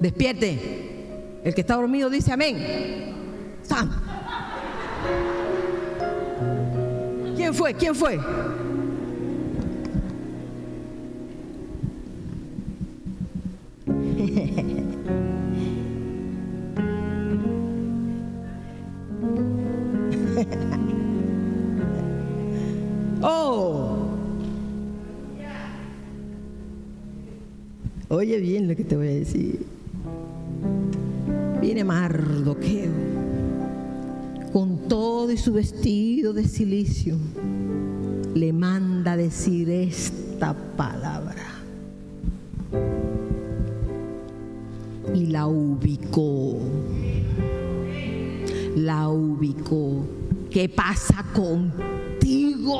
Despierte. El que está dormido dice amén. ¿Quién fue? ¿Quién fue? oh. Oye bien lo que te voy a decir. Viene Mardoqueo con todo y su vestido de silicio. Le manda decir esta palabra. Y la ubicó. La ubicó. ¿Qué pasa contigo?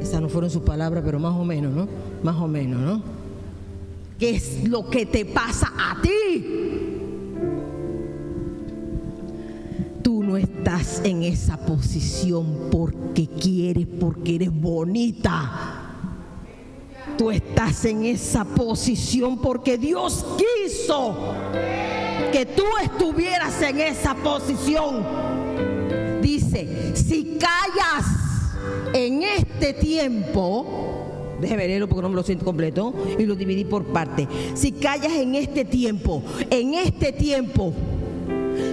Esas no fueron sus palabras, pero más o menos, ¿no? Más o menos, ¿no? ¿Qué es lo que te pasa a ti? En esa posición porque quieres, porque eres bonita. Tú estás en esa posición porque Dios quiso que tú estuvieras en esa posición. Dice, si callas en este tiempo, déjeme leerlo porque no me lo siento completo y lo dividí por parte. Si callas en este tiempo, en este tiempo,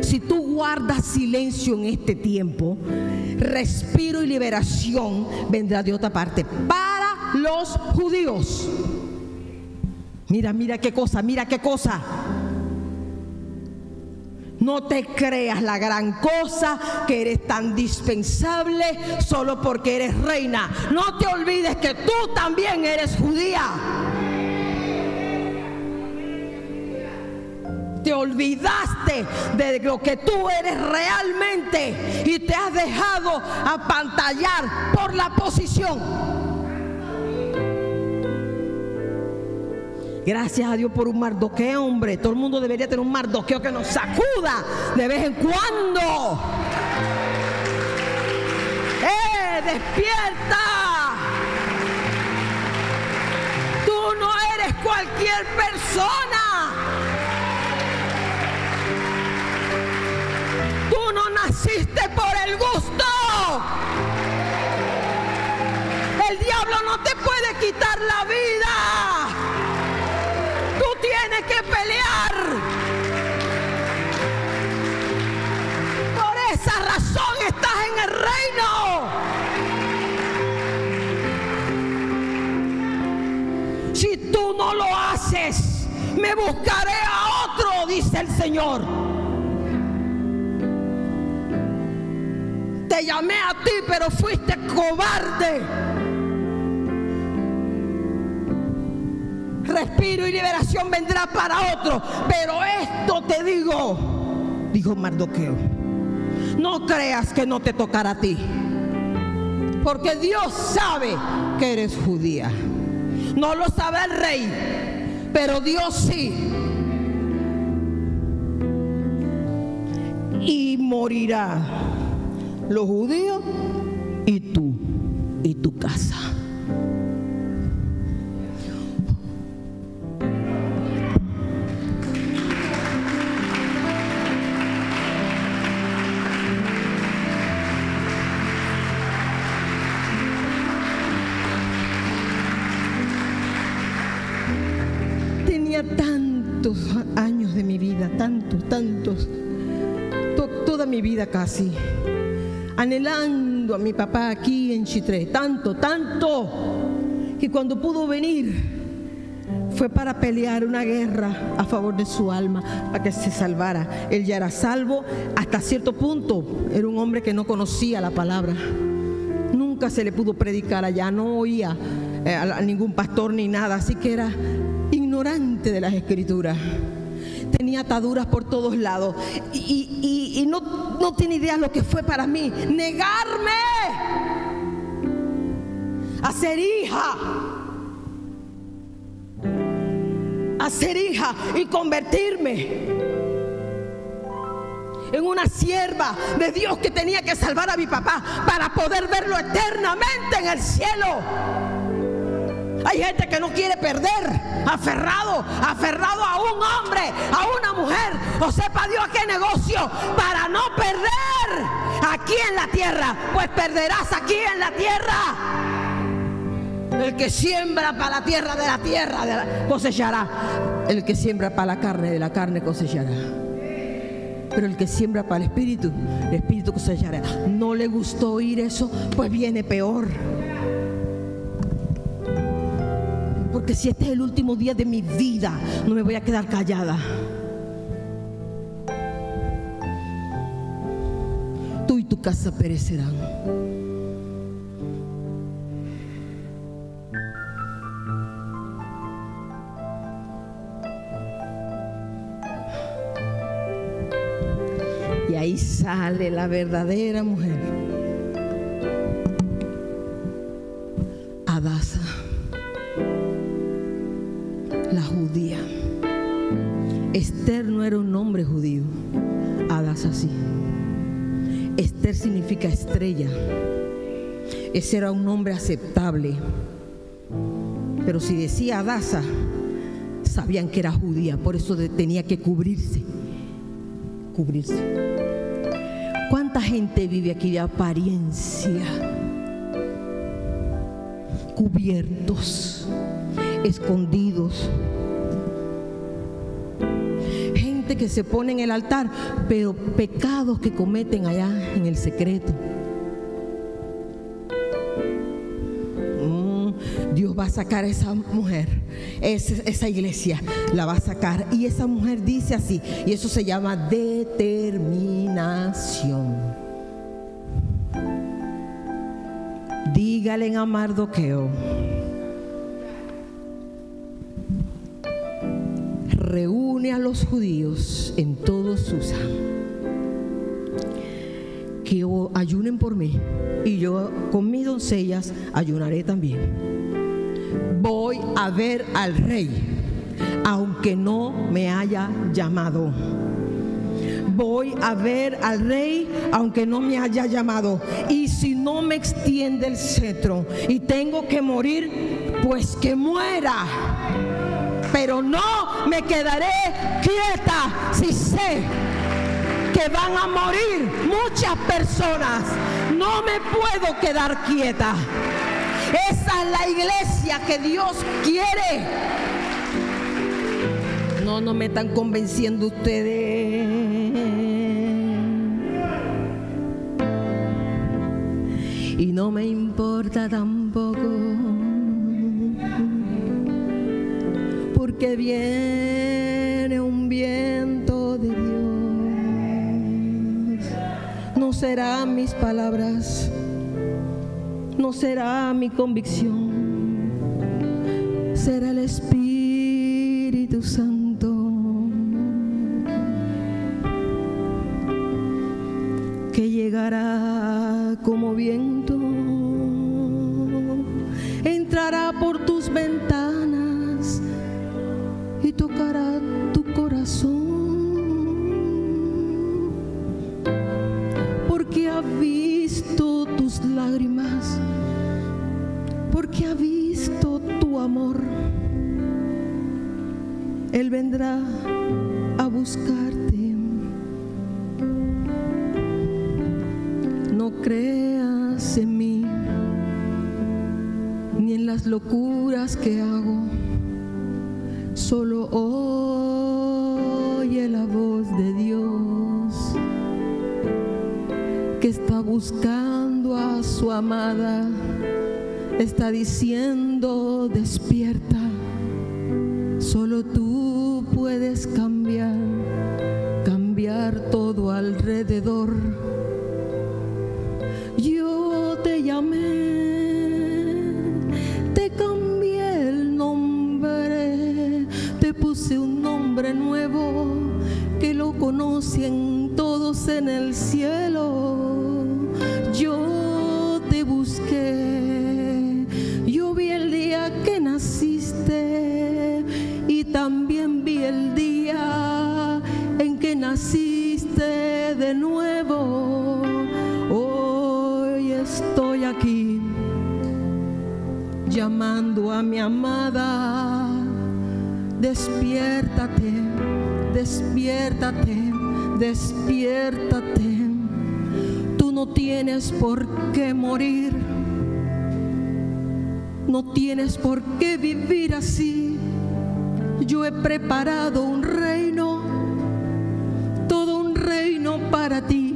si tú guardas silencio en este tiempo, respiro y liberación vendrá de otra parte para los judíos. Mira, mira qué cosa, mira qué cosa. No te creas la gran cosa que eres tan dispensable solo porque eres reina. No te olvides que tú también eres judía. Te olvidaste de lo que tú eres realmente y te has dejado apantallar por la posición. Gracias a Dios por un mardoqueo, hombre. Todo el mundo debería tener un mardoqueo que nos sacuda de vez en cuando. ¡Eh! ¡Despierta! Tú no eres cualquier persona. No naciste por el gusto. El diablo no te puede quitar la vida tienes que pelear. Por esa razón estás en el reino. Si tú no lo haces, me buscaré a otro, dice el Señor. Te llamé a ti, pero fuiste cobarde. respiro y liberación vendrá para otro. Pero esto te digo, dijo Mardoqueo, no creas que no te tocará a ti. Porque Dios sabe que eres judía. No lo sabe el rey, pero Dios sí. Y morirá los judíos y tú y tu casa. años de mi vida, tantos, tantos, toda mi vida casi, anhelando a mi papá aquí en Chitré, tanto, tanto, que cuando pudo venir fue para pelear una guerra a favor de su alma, para que se salvara. Él ya era salvo hasta cierto punto, era un hombre que no conocía la palabra. Nunca se le pudo predicar allá, no oía eh, a ningún pastor ni nada, así que era ignorante de las escrituras. Tenía ataduras por todos lados y, no, no tiene idea lo que fue para mí. Negarme a ser hija. A ser hija y convertirme en una sierva de Dios que tenía que salvar a mi papá para poder verlo eternamente en el cielo. Hay gente que no quiere perder, aferrado, aferrado a un hombre a una mujer o sepa Dios qué negocio para no perder aquí en la tierra, pues perderás aquí en la tierra. El que siembra para la tierra de la tierra cosechará. El que siembra para la carne de la carne cosechará. Pero el que siembra para el espíritu, el espíritu cosechará. No le gustó oír eso, pues viene peor. Porque si este es el último día de mi vida, no me voy a quedar callada. Tú y tu casa perecerán. Y ahí sale la verdadera mujer. Judía. Esther no era un nombre judío. Adasa sí. Esther significa estrella. Ese era un nombre aceptable. Pero si decía Adasa, sabían que era judía, por eso tenía que cubrirse. Cubrirse. ¿Cuánta gente vive aquí de apariencia? Cubiertos, escondidos. Gente que se pone en el altar, pero pecados que cometen allá en el secreto. Mm, Dios va a sacar a esa mujer, esa, iglesia la va a sacar. Y esa mujer dice así, y eso se llama determinación. Dígale a Mardoqueo, reúne a los judíos en todo Susa, que ayunen por mí, y yo con mis doncellas ayunaré también. Voy a ver al rey, aunque no me haya llamado voy a ver al rey aunque no me haya llamado. Y si no me extiende el cetro y tengo que morir, pues que muera. Pero no me quedaré quieta si sé que van a morir muchas personas. No me puedo quedar quieta. Esa es la iglesia que Dios quiere. No, no me están convenciendo ustedes. y no me importa tampoco porque viene un viento de Dios. No serán mis palabras, no será mi convicción, será el Espíritu Santo. que llegará como viento, entrará por tus ventanas tu corazón, porque ha visto tus lágrimas, porque ha visto tu amor. Él vendrá a buscarte. No creas en mí, ni en las locuras que hago. Solo oye la voz de Dios que está buscando a su amada. Está diciendo, despierta. Solo tú puedes cambiar, cambiar todo alrededor. Yo te llamé, nuevo que lo conocen todos en el cielo. Yo te busqué, yo vi el día que naciste y también vi el día en que naciste de nuevo. Hoy estoy aquí llamando a mi amada. Despiértate, despiértate, despiértate. Tú no tienes por qué morir. No tienes por qué vivir así. Yo he preparado un reino, todo un reino para ti.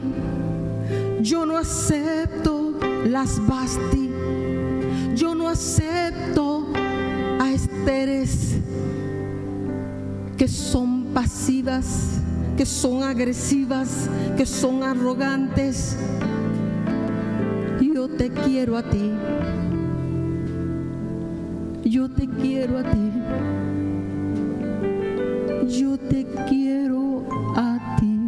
Yo no acepto las basti. Yo no acepto a esteres que son pasivas, que son agresivas, que son arrogantes. Yo te quiero a ti. Yo te quiero a ti. Yo te quiero a ti.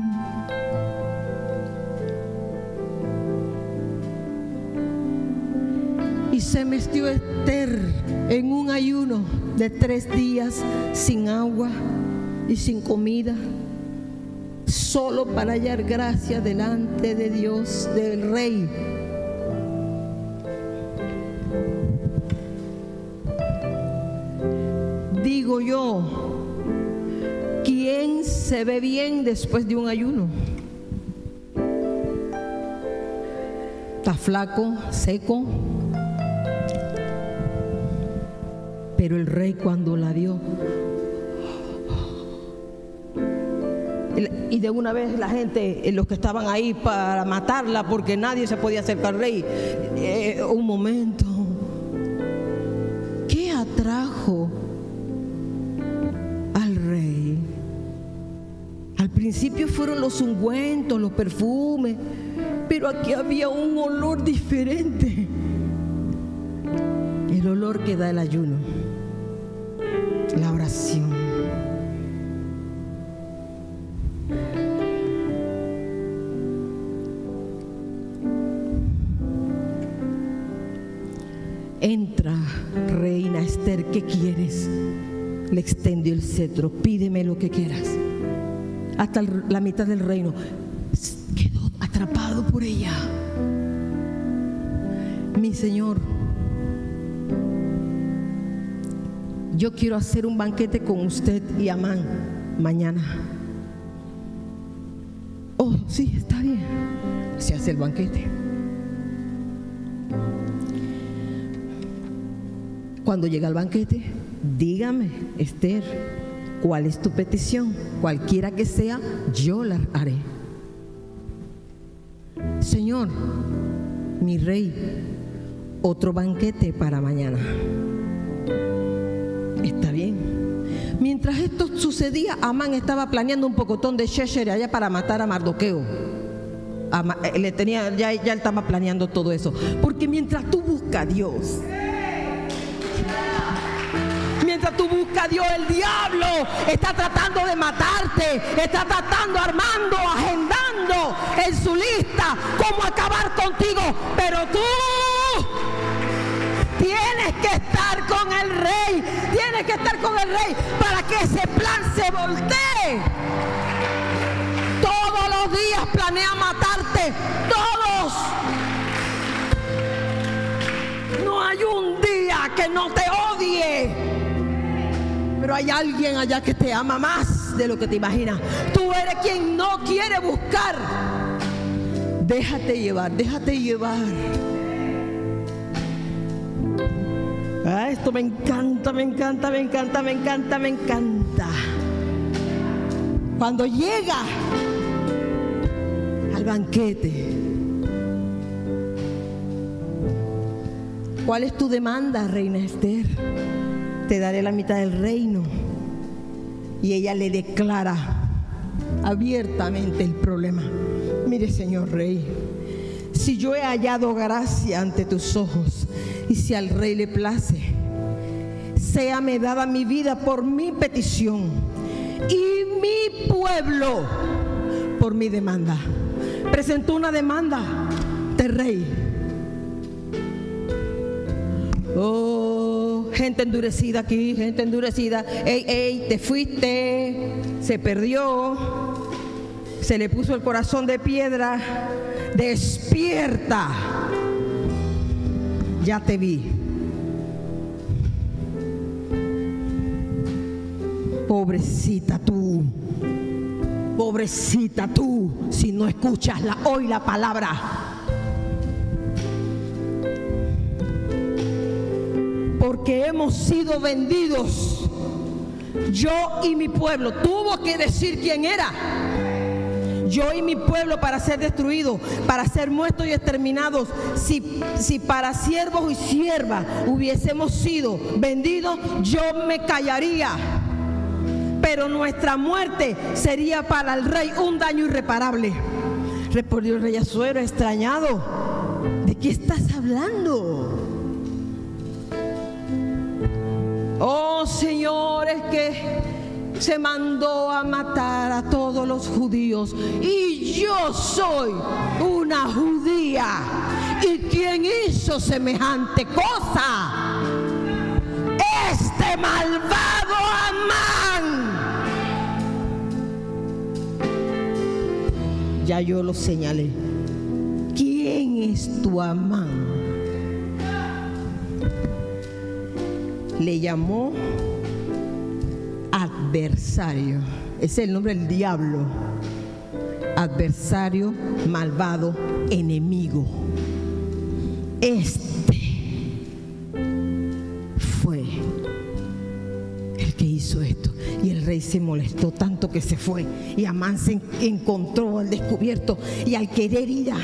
Y se metió Esther en un ayuno de tres días sin agua y sin comida, solo para hallar gracia delante de Dios, del Rey. Digo yo, ¿quién se ve bien después de un ayuno? Está flaco, seco. Pero el rey cuando la vio, y de una vez la gente, eh, los que estaban ahí para matarla, porque nadie se podía acercar al rey, eh, un momento, ¿qué atrajo al rey? Al principio fueron los ungüentos, los perfumes, pero aquí había un olor diferente, el olor que da el ayuno, la oración. Entra, reina Esther, ¿qué quieres? Le extendió el cetro, pídeme lo que quieras. Hasta la mitad del reino quedó atrapado por ella. Mi Señor, yo quiero hacer un banquete con usted y Amán mañana. Oh, sí, está bien. Se hace el banquete. Cuando llega el banquete, dígame, Esther, ¿cuál es tu petición? Cualquiera que sea, yo la haré. Señor, mi rey, otro banquete para mañana. Está bien. Mientras esto sucedía, Amán estaba planeando un pocotón de Shesher allá para matar a Mardoqueo. Eh, le tenía, ya, ya estaba planeando todo eso. Porque mientras tú buscas a Dios, Mientras tú buscas a Dios, el diablo está tratando de matarte, está tratando, armando, agendando en su lista cómo acabar contigo. Pero tú tienes que estar con el rey, que estar con el rey para que ese plan se voltee. Todos los días planea matarte, todos. No hay un día que no te odie. Pero hay alguien allá que te ama más de lo que te imaginas. Tú eres quien no quiere buscar. Déjate llevar, déjate llevar. Ah, esto me encanta, me encanta, me encanta, me encanta, me encanta. Cuando llega al banquete, ¿cuál es tu demanda, reina Esther? te daré la mitad del reino. Y ella le declara abiertamente el problema. Mire, señor rey, si yo he hallado gracia ante tus ojos y si al rey le place, séame dada mi vida por mi petición y mi pueblo por mi demanda. Presentó una demanda de rey. Oh, gente endurecida aquí, gente endurecida. Ey, ey, te fuiste, se perdió, se le puso el corazón de piedra. Despierta. Ya te vi. Pobrecita tú. pobrecita tú, si no escuchas la, hoy la palabra. Porque hemos sido vendidos. Yo y mi pueblo. Tuvo que decir quién era yo y mi pueblo para ser destruidos, para ser muertos y exterminados. Si, si para siervos y siervas hubiésemos sido vendidos, yo me callaría. Pero nuestra muerte sería para el rey un daño irreparable. Respondió el rey Azuero, extrañado. ¿De qué estás hablando? Oh señores, que se mandó a matar a todos los judíos. Y yo soy una judía. ¿Y quién hizo semejante cosa? Este malvado Amán. Ya yo lo señalé. ¿Quién es tu Amán? Le llamó adversario. Ese es el nombre del diablo. Adversario, malvado, enemigo. Este fue el que hizo esto. Y el rey se molestó tanto que se fue. Y Amán se encontró al descubierto. Y al querer ir a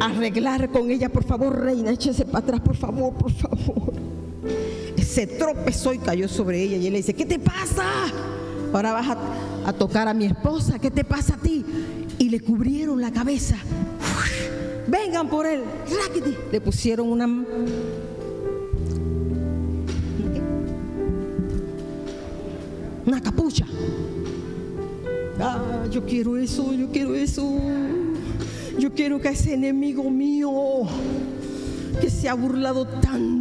arreglar con ella, por favor, reina, échese para atrás, por favor, por favor se tropezó y cayó sobre ella. Y él le dice, ¿qué te pasa? Ahora vas a, tocar a mi esposa, ¿qué te pasa a ti? Y le cubrieron la cabeza. Vengan por él. Le pusieron una... Una capucha. Ah, yo quiero eso, yo quiero eso. Yo quiero que ese enemigo mío que se ha burlado tanto,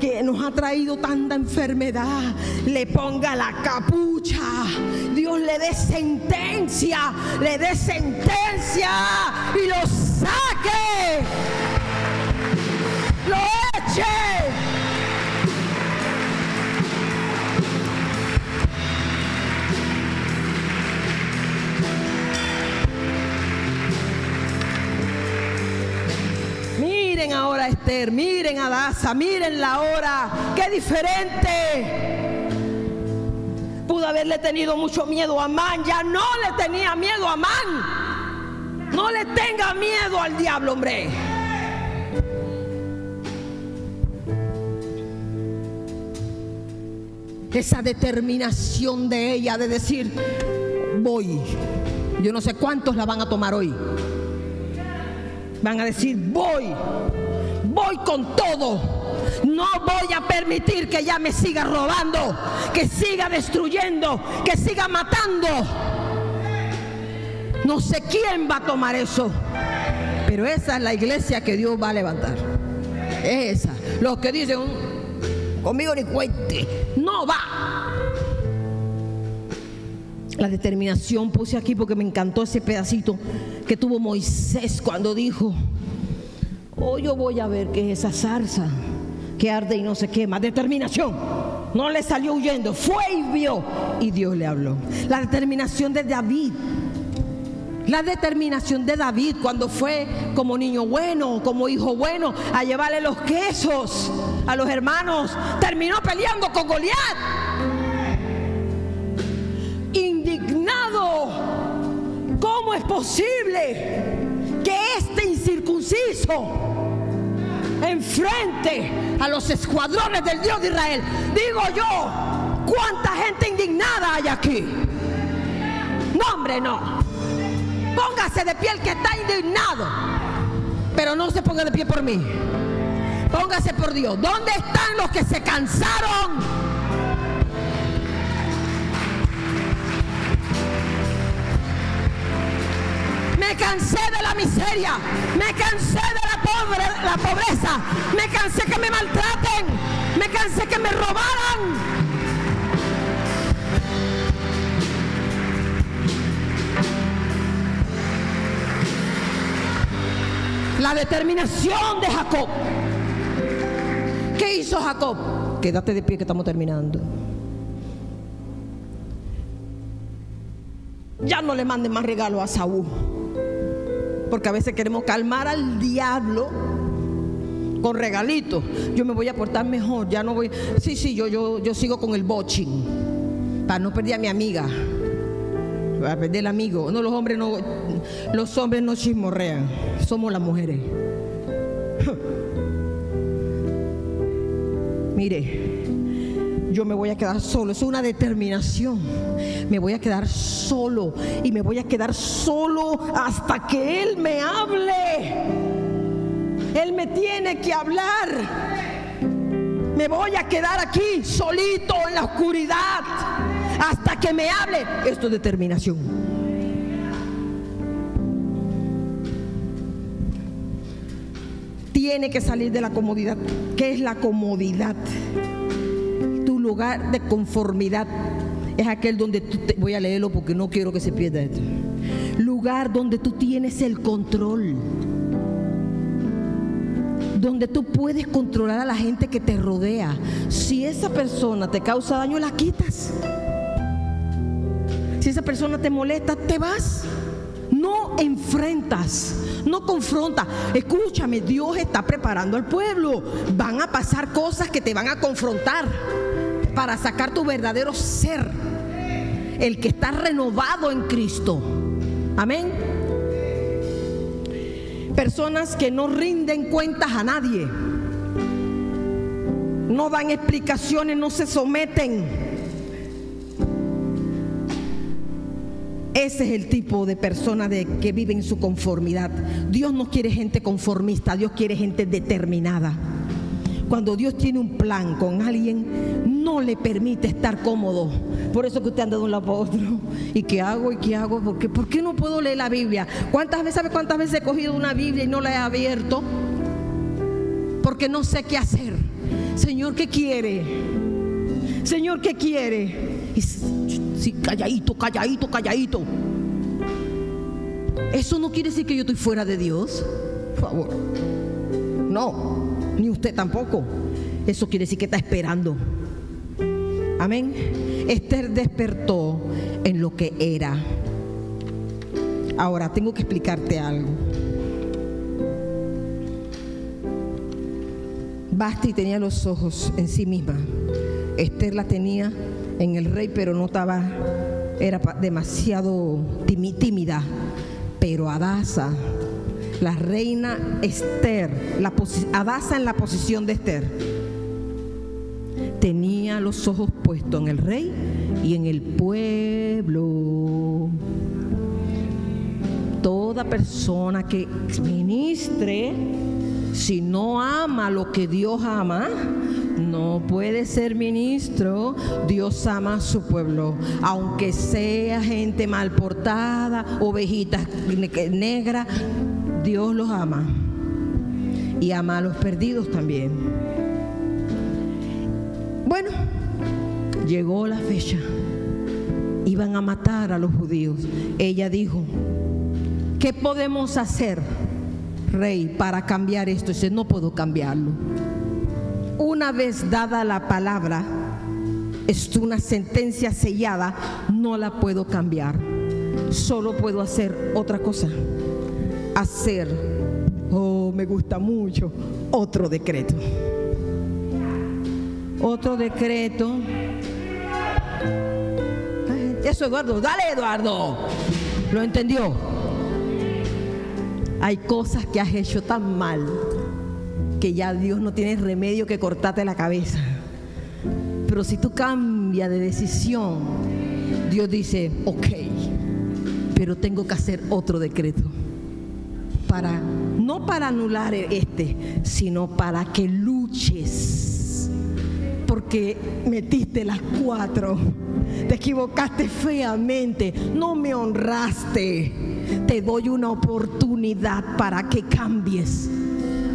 que nos ha traído tanta enfermedad, le ponga la capucha. Dios le dé sentencia, le dé sentencia y lo saque. Lo eche. Ahora a Esther, miren a Daza, miren la hora. Qué diferente. Pudo haberle tenido mucho miedo a Man, ya no le tenía miedo a Man. No le tenga miedo al diablo, hombre. Esa determinación de ella de decir, voy. Yo no sé cuántos la van a tomar hoy. Van a decir, voy, voy con todo. No voy a permitir que ella me siga robando, que siga destruyendo, que siga matando. No sé quién va a tomar eso, pero esa es la iglesia que Dios va a levantar. Esa. Los que dicen, conmigo ni cuente, no va. La determinación puse aquí porque me encantó ese pedacito que tuvo Moisés cuando dijo, oh yo voy a ver qué es esa zarza que arde y no se quema. Determinación. No le salió huyendo, fue y vio y Dios le habló. La determinación de David. La determinación de David cuando fue como niño bueno, como hijo bueno, a llevarle los quesos a los hermanos, terminó peleando con Goliat. ¿Cómo es posible que este incircunciso enfrente a los escuadrones del Dios de Israel? Digo yo, ¿cuánta gente indignada hay aquí? No, hombre, no. Póngase de pie el que está indignado. Pero no se ponga de pie por mí. Póngase por Dios. ¿Dónde están los que se cansaron? Me cansé de la miseria, me cansé de la, la pobreza, me cansé que me maltraten, me cansé que me robaran. La determinación de Jacob. ¿Qué hizo Jacob? Quédate de pie que estamos terminando. Ya no le manden más regalo a Saúl. Porque a veces queremos calmar al diablo con regalitos. Yo me voy a portar mejor, ya no voy. Sí, sí, yo, yo, yo sigo con el boching. Para no perder a mi amiga. Para perder el amigo. No, los hombres no. Los hombres no chismorrean. Somos las mujeres. Mire, yo me voy a quedar solo. Es una determinación. Me voy a quedar solo. Y me voy a quedar solo hasta que Él me hable. Él me tiene que hablar. Me voy a quedar aquí solito en la oscuridad hasta que me hable. Esto es determinación. Tiene que salir de la comodidad. ¿Qué es la comodidad? Lugar de conformidad es aquel donde tú te, voy a leerlo porque no quiero que se pierda. Lugar donde tú tienes el control donde tú puedes controlar a la gente que te rodea. Si esa persona te causa daño, la quitas. Si esa persona te molesta, te vas. No enfrentas, no confrontas. Escúchame, Dios está preparando al pueblo. Van a pasar cosas que te van a confrontar para sacar tu verdadero ser, el que está renovado en Cristo. Amén. Personas que no rinden cuentas a nadie. No dan explicaciones, no se someten. Ese es el tipo de persona de que vive en su conformidad. Dios no quiere gente conformista, Dios quiere gente determinada. Cuando Dios tiene un plan con alguien, no le permite estar cómodo. Por eso que usted anda de un lado para otro. ¿Y qué hago? ¿Y qué hago? ¿Por qué, ¿Por qué no puedo leer la Biblia? ¿Cuántas veces, ¿sabe cuántas veces he cogido una Biblia y no la he abierto? Porque no sé qué hacer. Señor, ¿qué quiere? Señor, ¿qué quiere? Y, sí, calladito, calladito, calladito. Eso no quiere decir que yo estoy fuera de Dios. Por favor. No ni usted tampoco. Eso quiere decir que está esperando. Amén. Esther despertó en lo que era. Ahora tengo que explicarte algo. Basti tenía los ojos en sí misma. Esther la tenía en el rey, pero no estaba, era demasiado tímida. Pero Adasa la reina Esther, la Adasa en la posición de Esther, tenía los ojos puestos en el rey y en el pueblo. Toda persona que ministre, si no ama lo que Dios ama, no puede ser ministro. Dios ama a su pueblo, aunque sea gente mal portada, ovejitas negras, Dios los ama y ama a los perdidos también. Bueno, llegó la fecha. Iban a matar a los judíos. Ella dijo, ¿qué podemos hacer, rey, para cambiar esto? Dice, no puedo cambiarlo. Una vez dada la palabra, es una sentencia sellada, no la puedo cambiar. Solo puedo hacer otra cosa hacer, oh, me gusta mucho, otro decreto. Otro decreto. Eso, Eduardo, dale, Eduardo. ¿Lo entendió? Hay cosas que has hecho tan mal que ya Dios no tiene remedio que cortarte la cabeza. Pero si tú cambias de decisión, Dios dice, ok, pero tengo que hacer otro decreto no para anular este, sino para que luches. Porque metiste las cuatro, te equivocaste feamente, no me honraste. Te doy una oportunidad para que cambies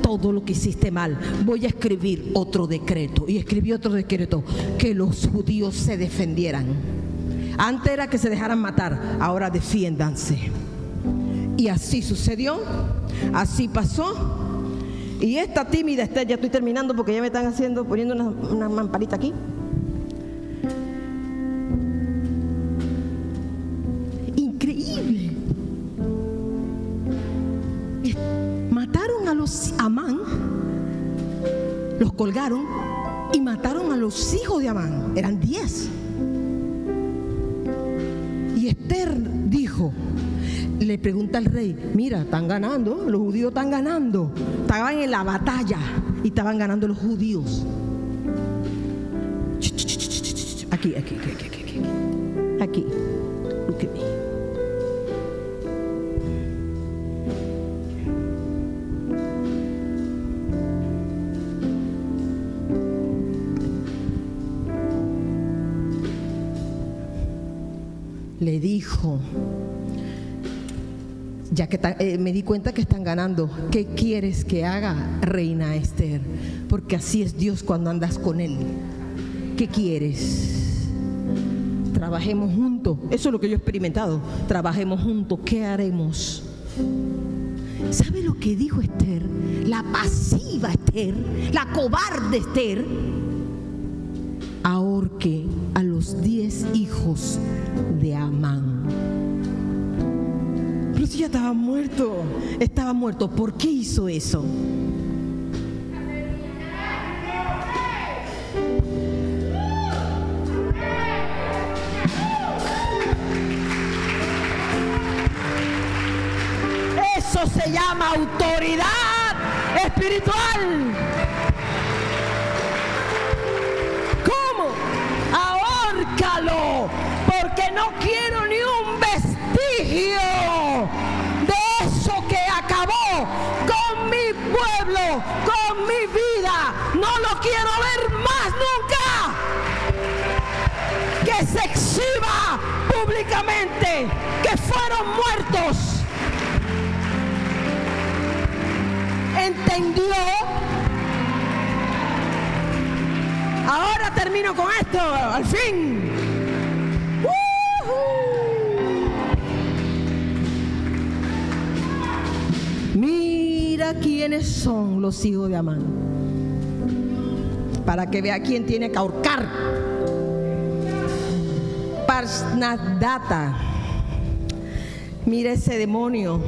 todo lo que hiciste mal. Voy a escribir otro decreto. Y escribí otro decreto, que los judíos se defendieran. Antes era que se dejaran matar, ahora defiéndanse. Y así sucedió, así pasó. Y esta tímida Esther, ya estoy terminando porque ya me están haciendo, poniendo una, mamparita aquí. Increíble. Mataron a los Amán, los colgaron y mataron a los hijos de Amán. Eran diez. Y Esther dijo, le pregunta al rey, mira, están ganando, los judíos están ganando. Estaban en la batalla y estaban ganando los judíos. Aquí, aquí, aquí, aquí, aquí. Aquí. Look at me. Le dijo, ya que eh, me di cuenta que están ganando, ¿qué quieres que haga, reina Esther? Porque así es Dios cuando andas con Él. ¿Qué quieres? Trabajemos juntos. Eso es lo que yo he experimentado. Trabajemos juntos. ¿Qué haremos? ¿Sabe lo que dijo Esther? La pasiva Esther, la cobarde Esther, ahorque a los diez hijos de Amán. Ya estaba muerto, estaba muerto. ¿Por qué hizo eso? Eso se llama autoridad espiritual. ¿Cómo? Ahórcalo, porque no quiero que fueron muertos. entendió. Ahora termino con esto, al fin. Mira quiénes son los hijos de Amán. Para que vea quién tiene que ahorcar. Parsnadata. Mira ese demonio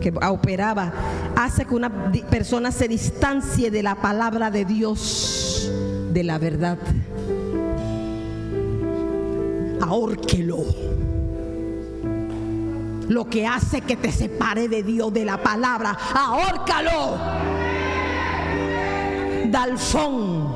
que operaba hace que una persona se distancie de la palabra de Dios, de la verdad. Ahórquelo. Lo que hace que te separe de Dios, de la palabra, ahórcalo. Dalfón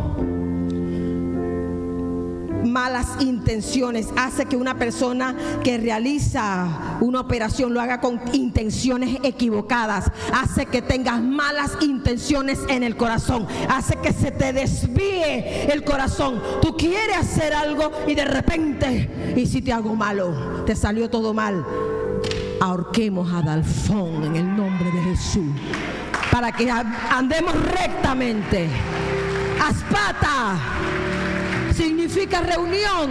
malas intenciones, hace que una persona que realiza una operación lo haga con intenciones equivocadas, hace que tengas malas intenciones en el corazón, hace que se te desvíe el corazón. Tú quieres hacer algo y de repente, y si te hago malo, te salió todo mal. Ahorquemos a Dalfón en el nombre de Jesús para que andemos rectamente. Aspata significa reunión,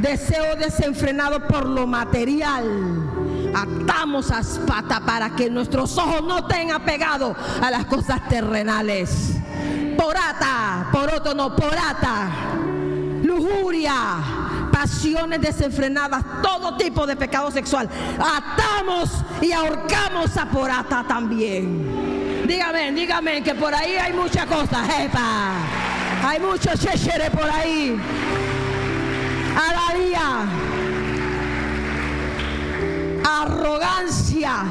deseo desenfrenado por lo material. Atamos a espata para que nuestros ojos no estén apegados a las cosas terrenales. Porata, por otro no, porata, lujuria, pasiones desenfrenadas, todo tipo de pecado sexual. Atamos y ahorcamos a porata también. Dígame, dígame que por ahí hay muchas cosas. Epa. Hay muchos chéchere por ahí. Adalía. Arrogancia.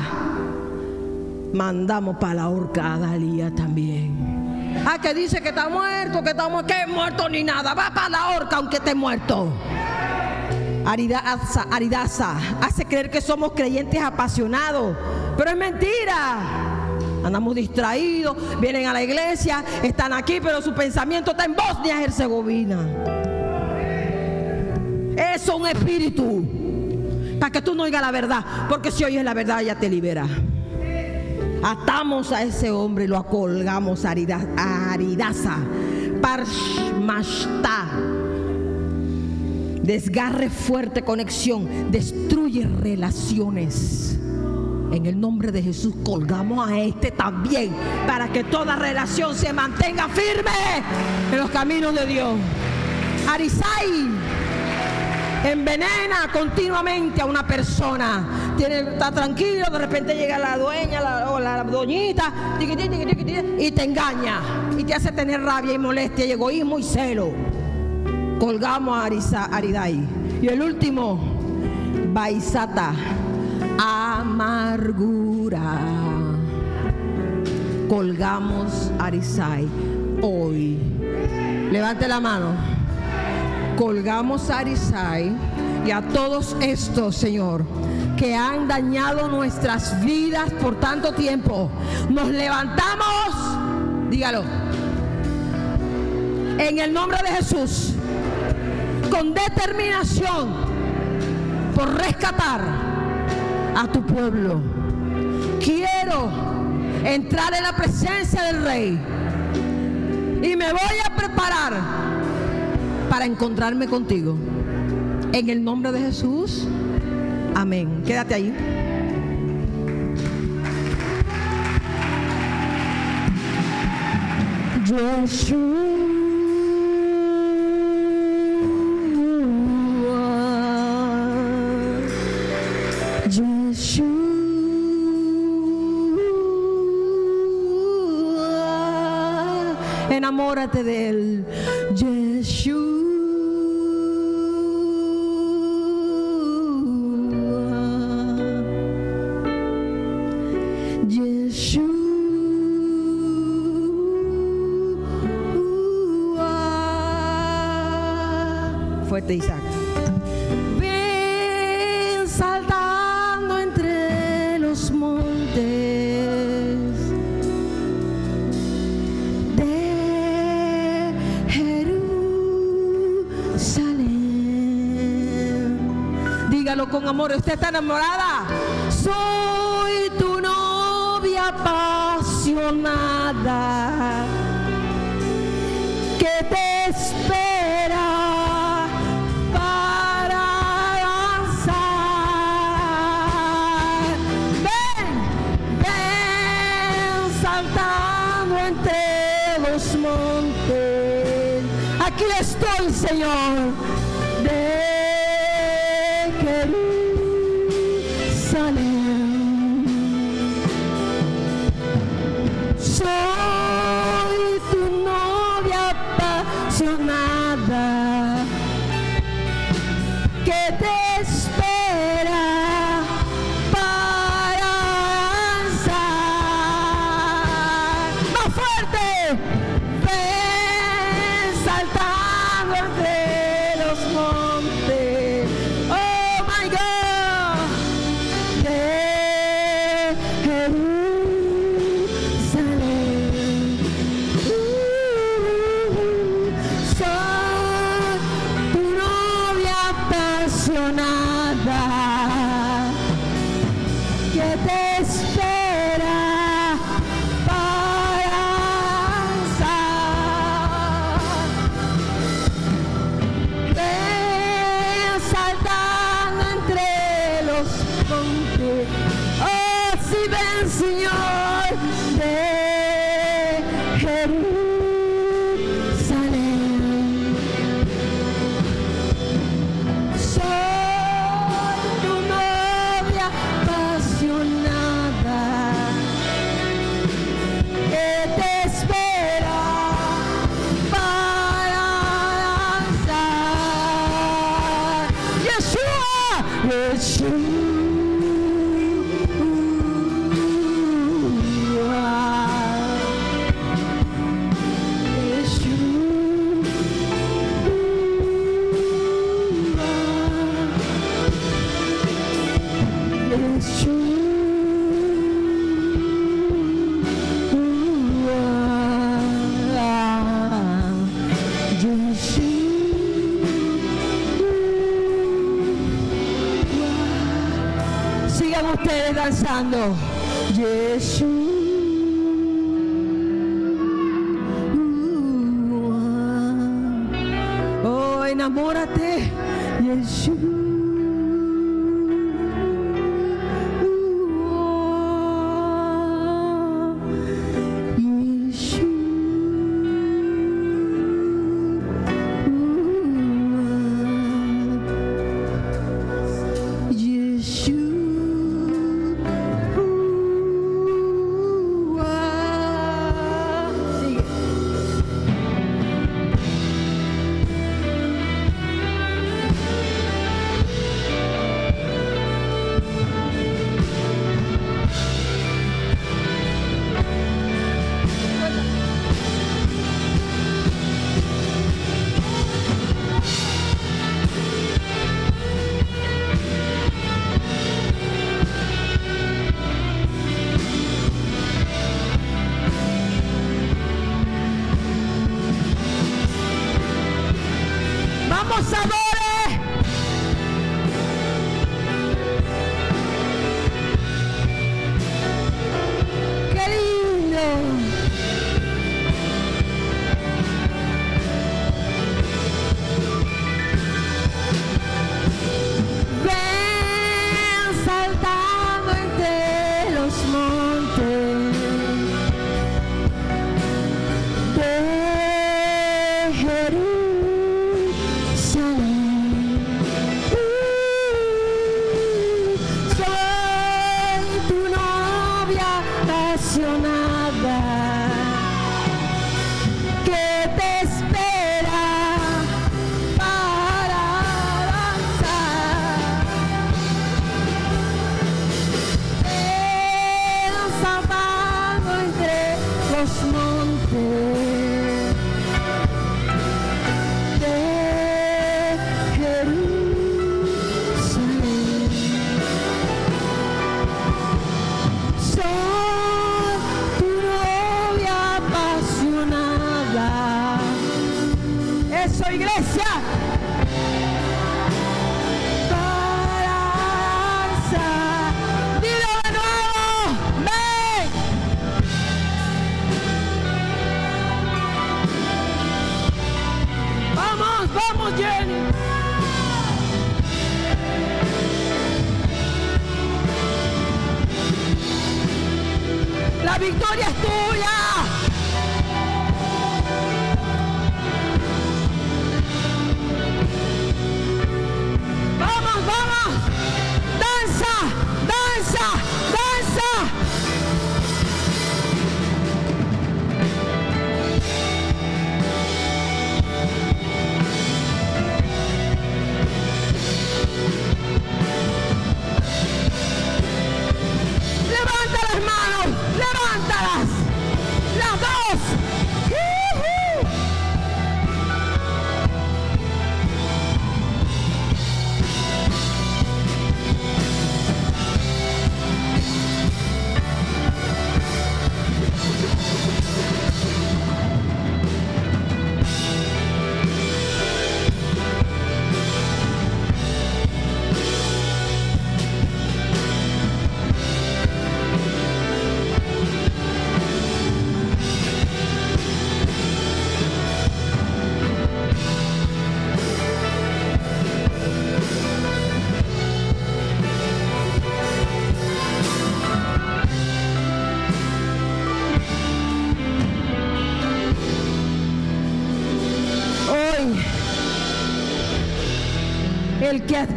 Mandamos para la horca a Dalía también. Ah, que dice que está muerto, que estamos que muerto ni nada. Va para la horca aunque esté muerto. Aridaza, Aridaza hace creer que somos creyentes apasionados, pero es mentira. Andamos distraídos, vienen a la iglesia, están aquí, pero su pensamiento está en Bosnia Herzegovina. Es un espíritu. Para que tú no oigas la verdad, porque si oyes la verdad ya te libera. Atamos a ese hombre y lo colgamos a Aridaza, Parshmashta. Desgarre fuerte conexión, destruye relaciones. En el nombre de Jesús colgamos a este también para que toda relación se mantenga firme en los caminos de Dios. Arisai, envenena continuamente a una persona. Tiene, está tranquilo, de repente llega la dueña la, o la doñita y te engaña y te hace tener rabia y molestia y egoísmo y celo. Colgamos a Arisa, Aridai. Y el último, Baisata, amargura. Colgamos Arisai hoy. Levante la mano. Colgamos a Arisai y a todos estos, Señor, que han dañado nuestras vidas por tanto tiempo. Nos levantamos, dígalo, en el nombre de Jesús, con determinación por rescatar a tu pueblo. Quiero entrar en la presencia del Rey y me voy a preparar para encontrarme contigo. En el nombre de Jesús. Amén. Quédate ahí. Enamórate Con amor, ¿usted está enamorada? Soy tu novia apasionada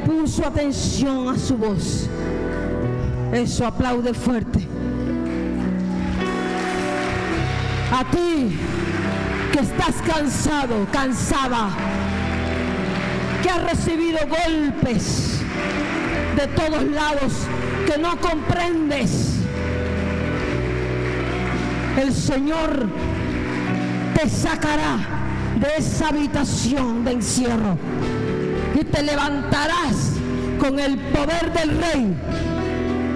puso atención a su voz, eso aplaude fuerte. A ti que estás cansado, cansada, que has recibido golpes de todos lados, que no comprendes. El Señor te sacará de esa habitación de encierro te levantarás con el poder del rey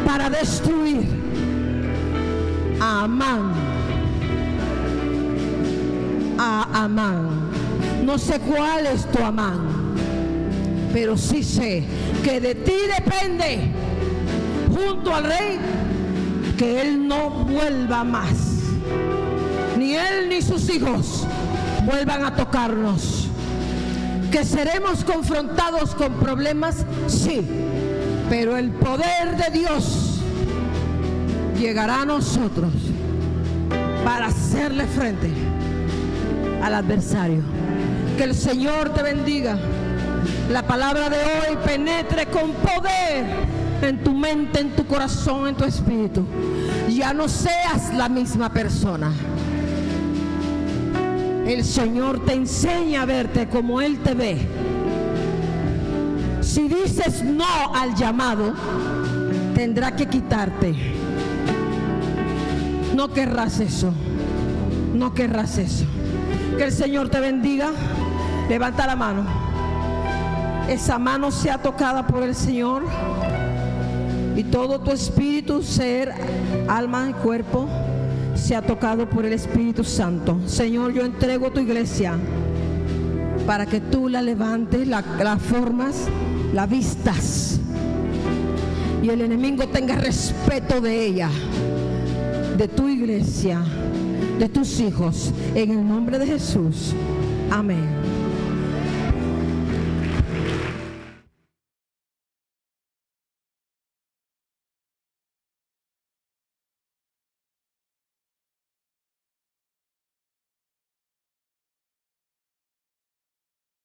para destruir a Amán. A Amán. No sé cuál es tu Amán, pero sí sé que de ti depende, junto al rey, que él no vuelva más ni él ni sus hijos vuelvan a tocarnos. Que seremos confrontados con problemas, sí, pero el poder de Dios llegará a nosotros para hacerle frente al adversario. Que el Señor te bendiga. La palabra de hoy penetre con poder en tu mente, en tu corazón, en tu espíritu. Ya no seas la misma persona. El Señor te enseña a verte como Él te ve. Si dices no al llamado, tendrá que quitarte. No querrás eso. No querrás eso. Que el Señor te bendiga. Levanta la mano. Esa mano sea tocada por el Señor. Y todo tu espíritu, ser, alma y cuerpo sea tocado por el Espíritu Santo. Señor, yo entrego tu iglesia para que tú la levantes, la, la formas, la vistas. Y el enemigo tenga respeto de ella, de tu iglesia, de tus hijos. En el nombre de Jesús. Amén.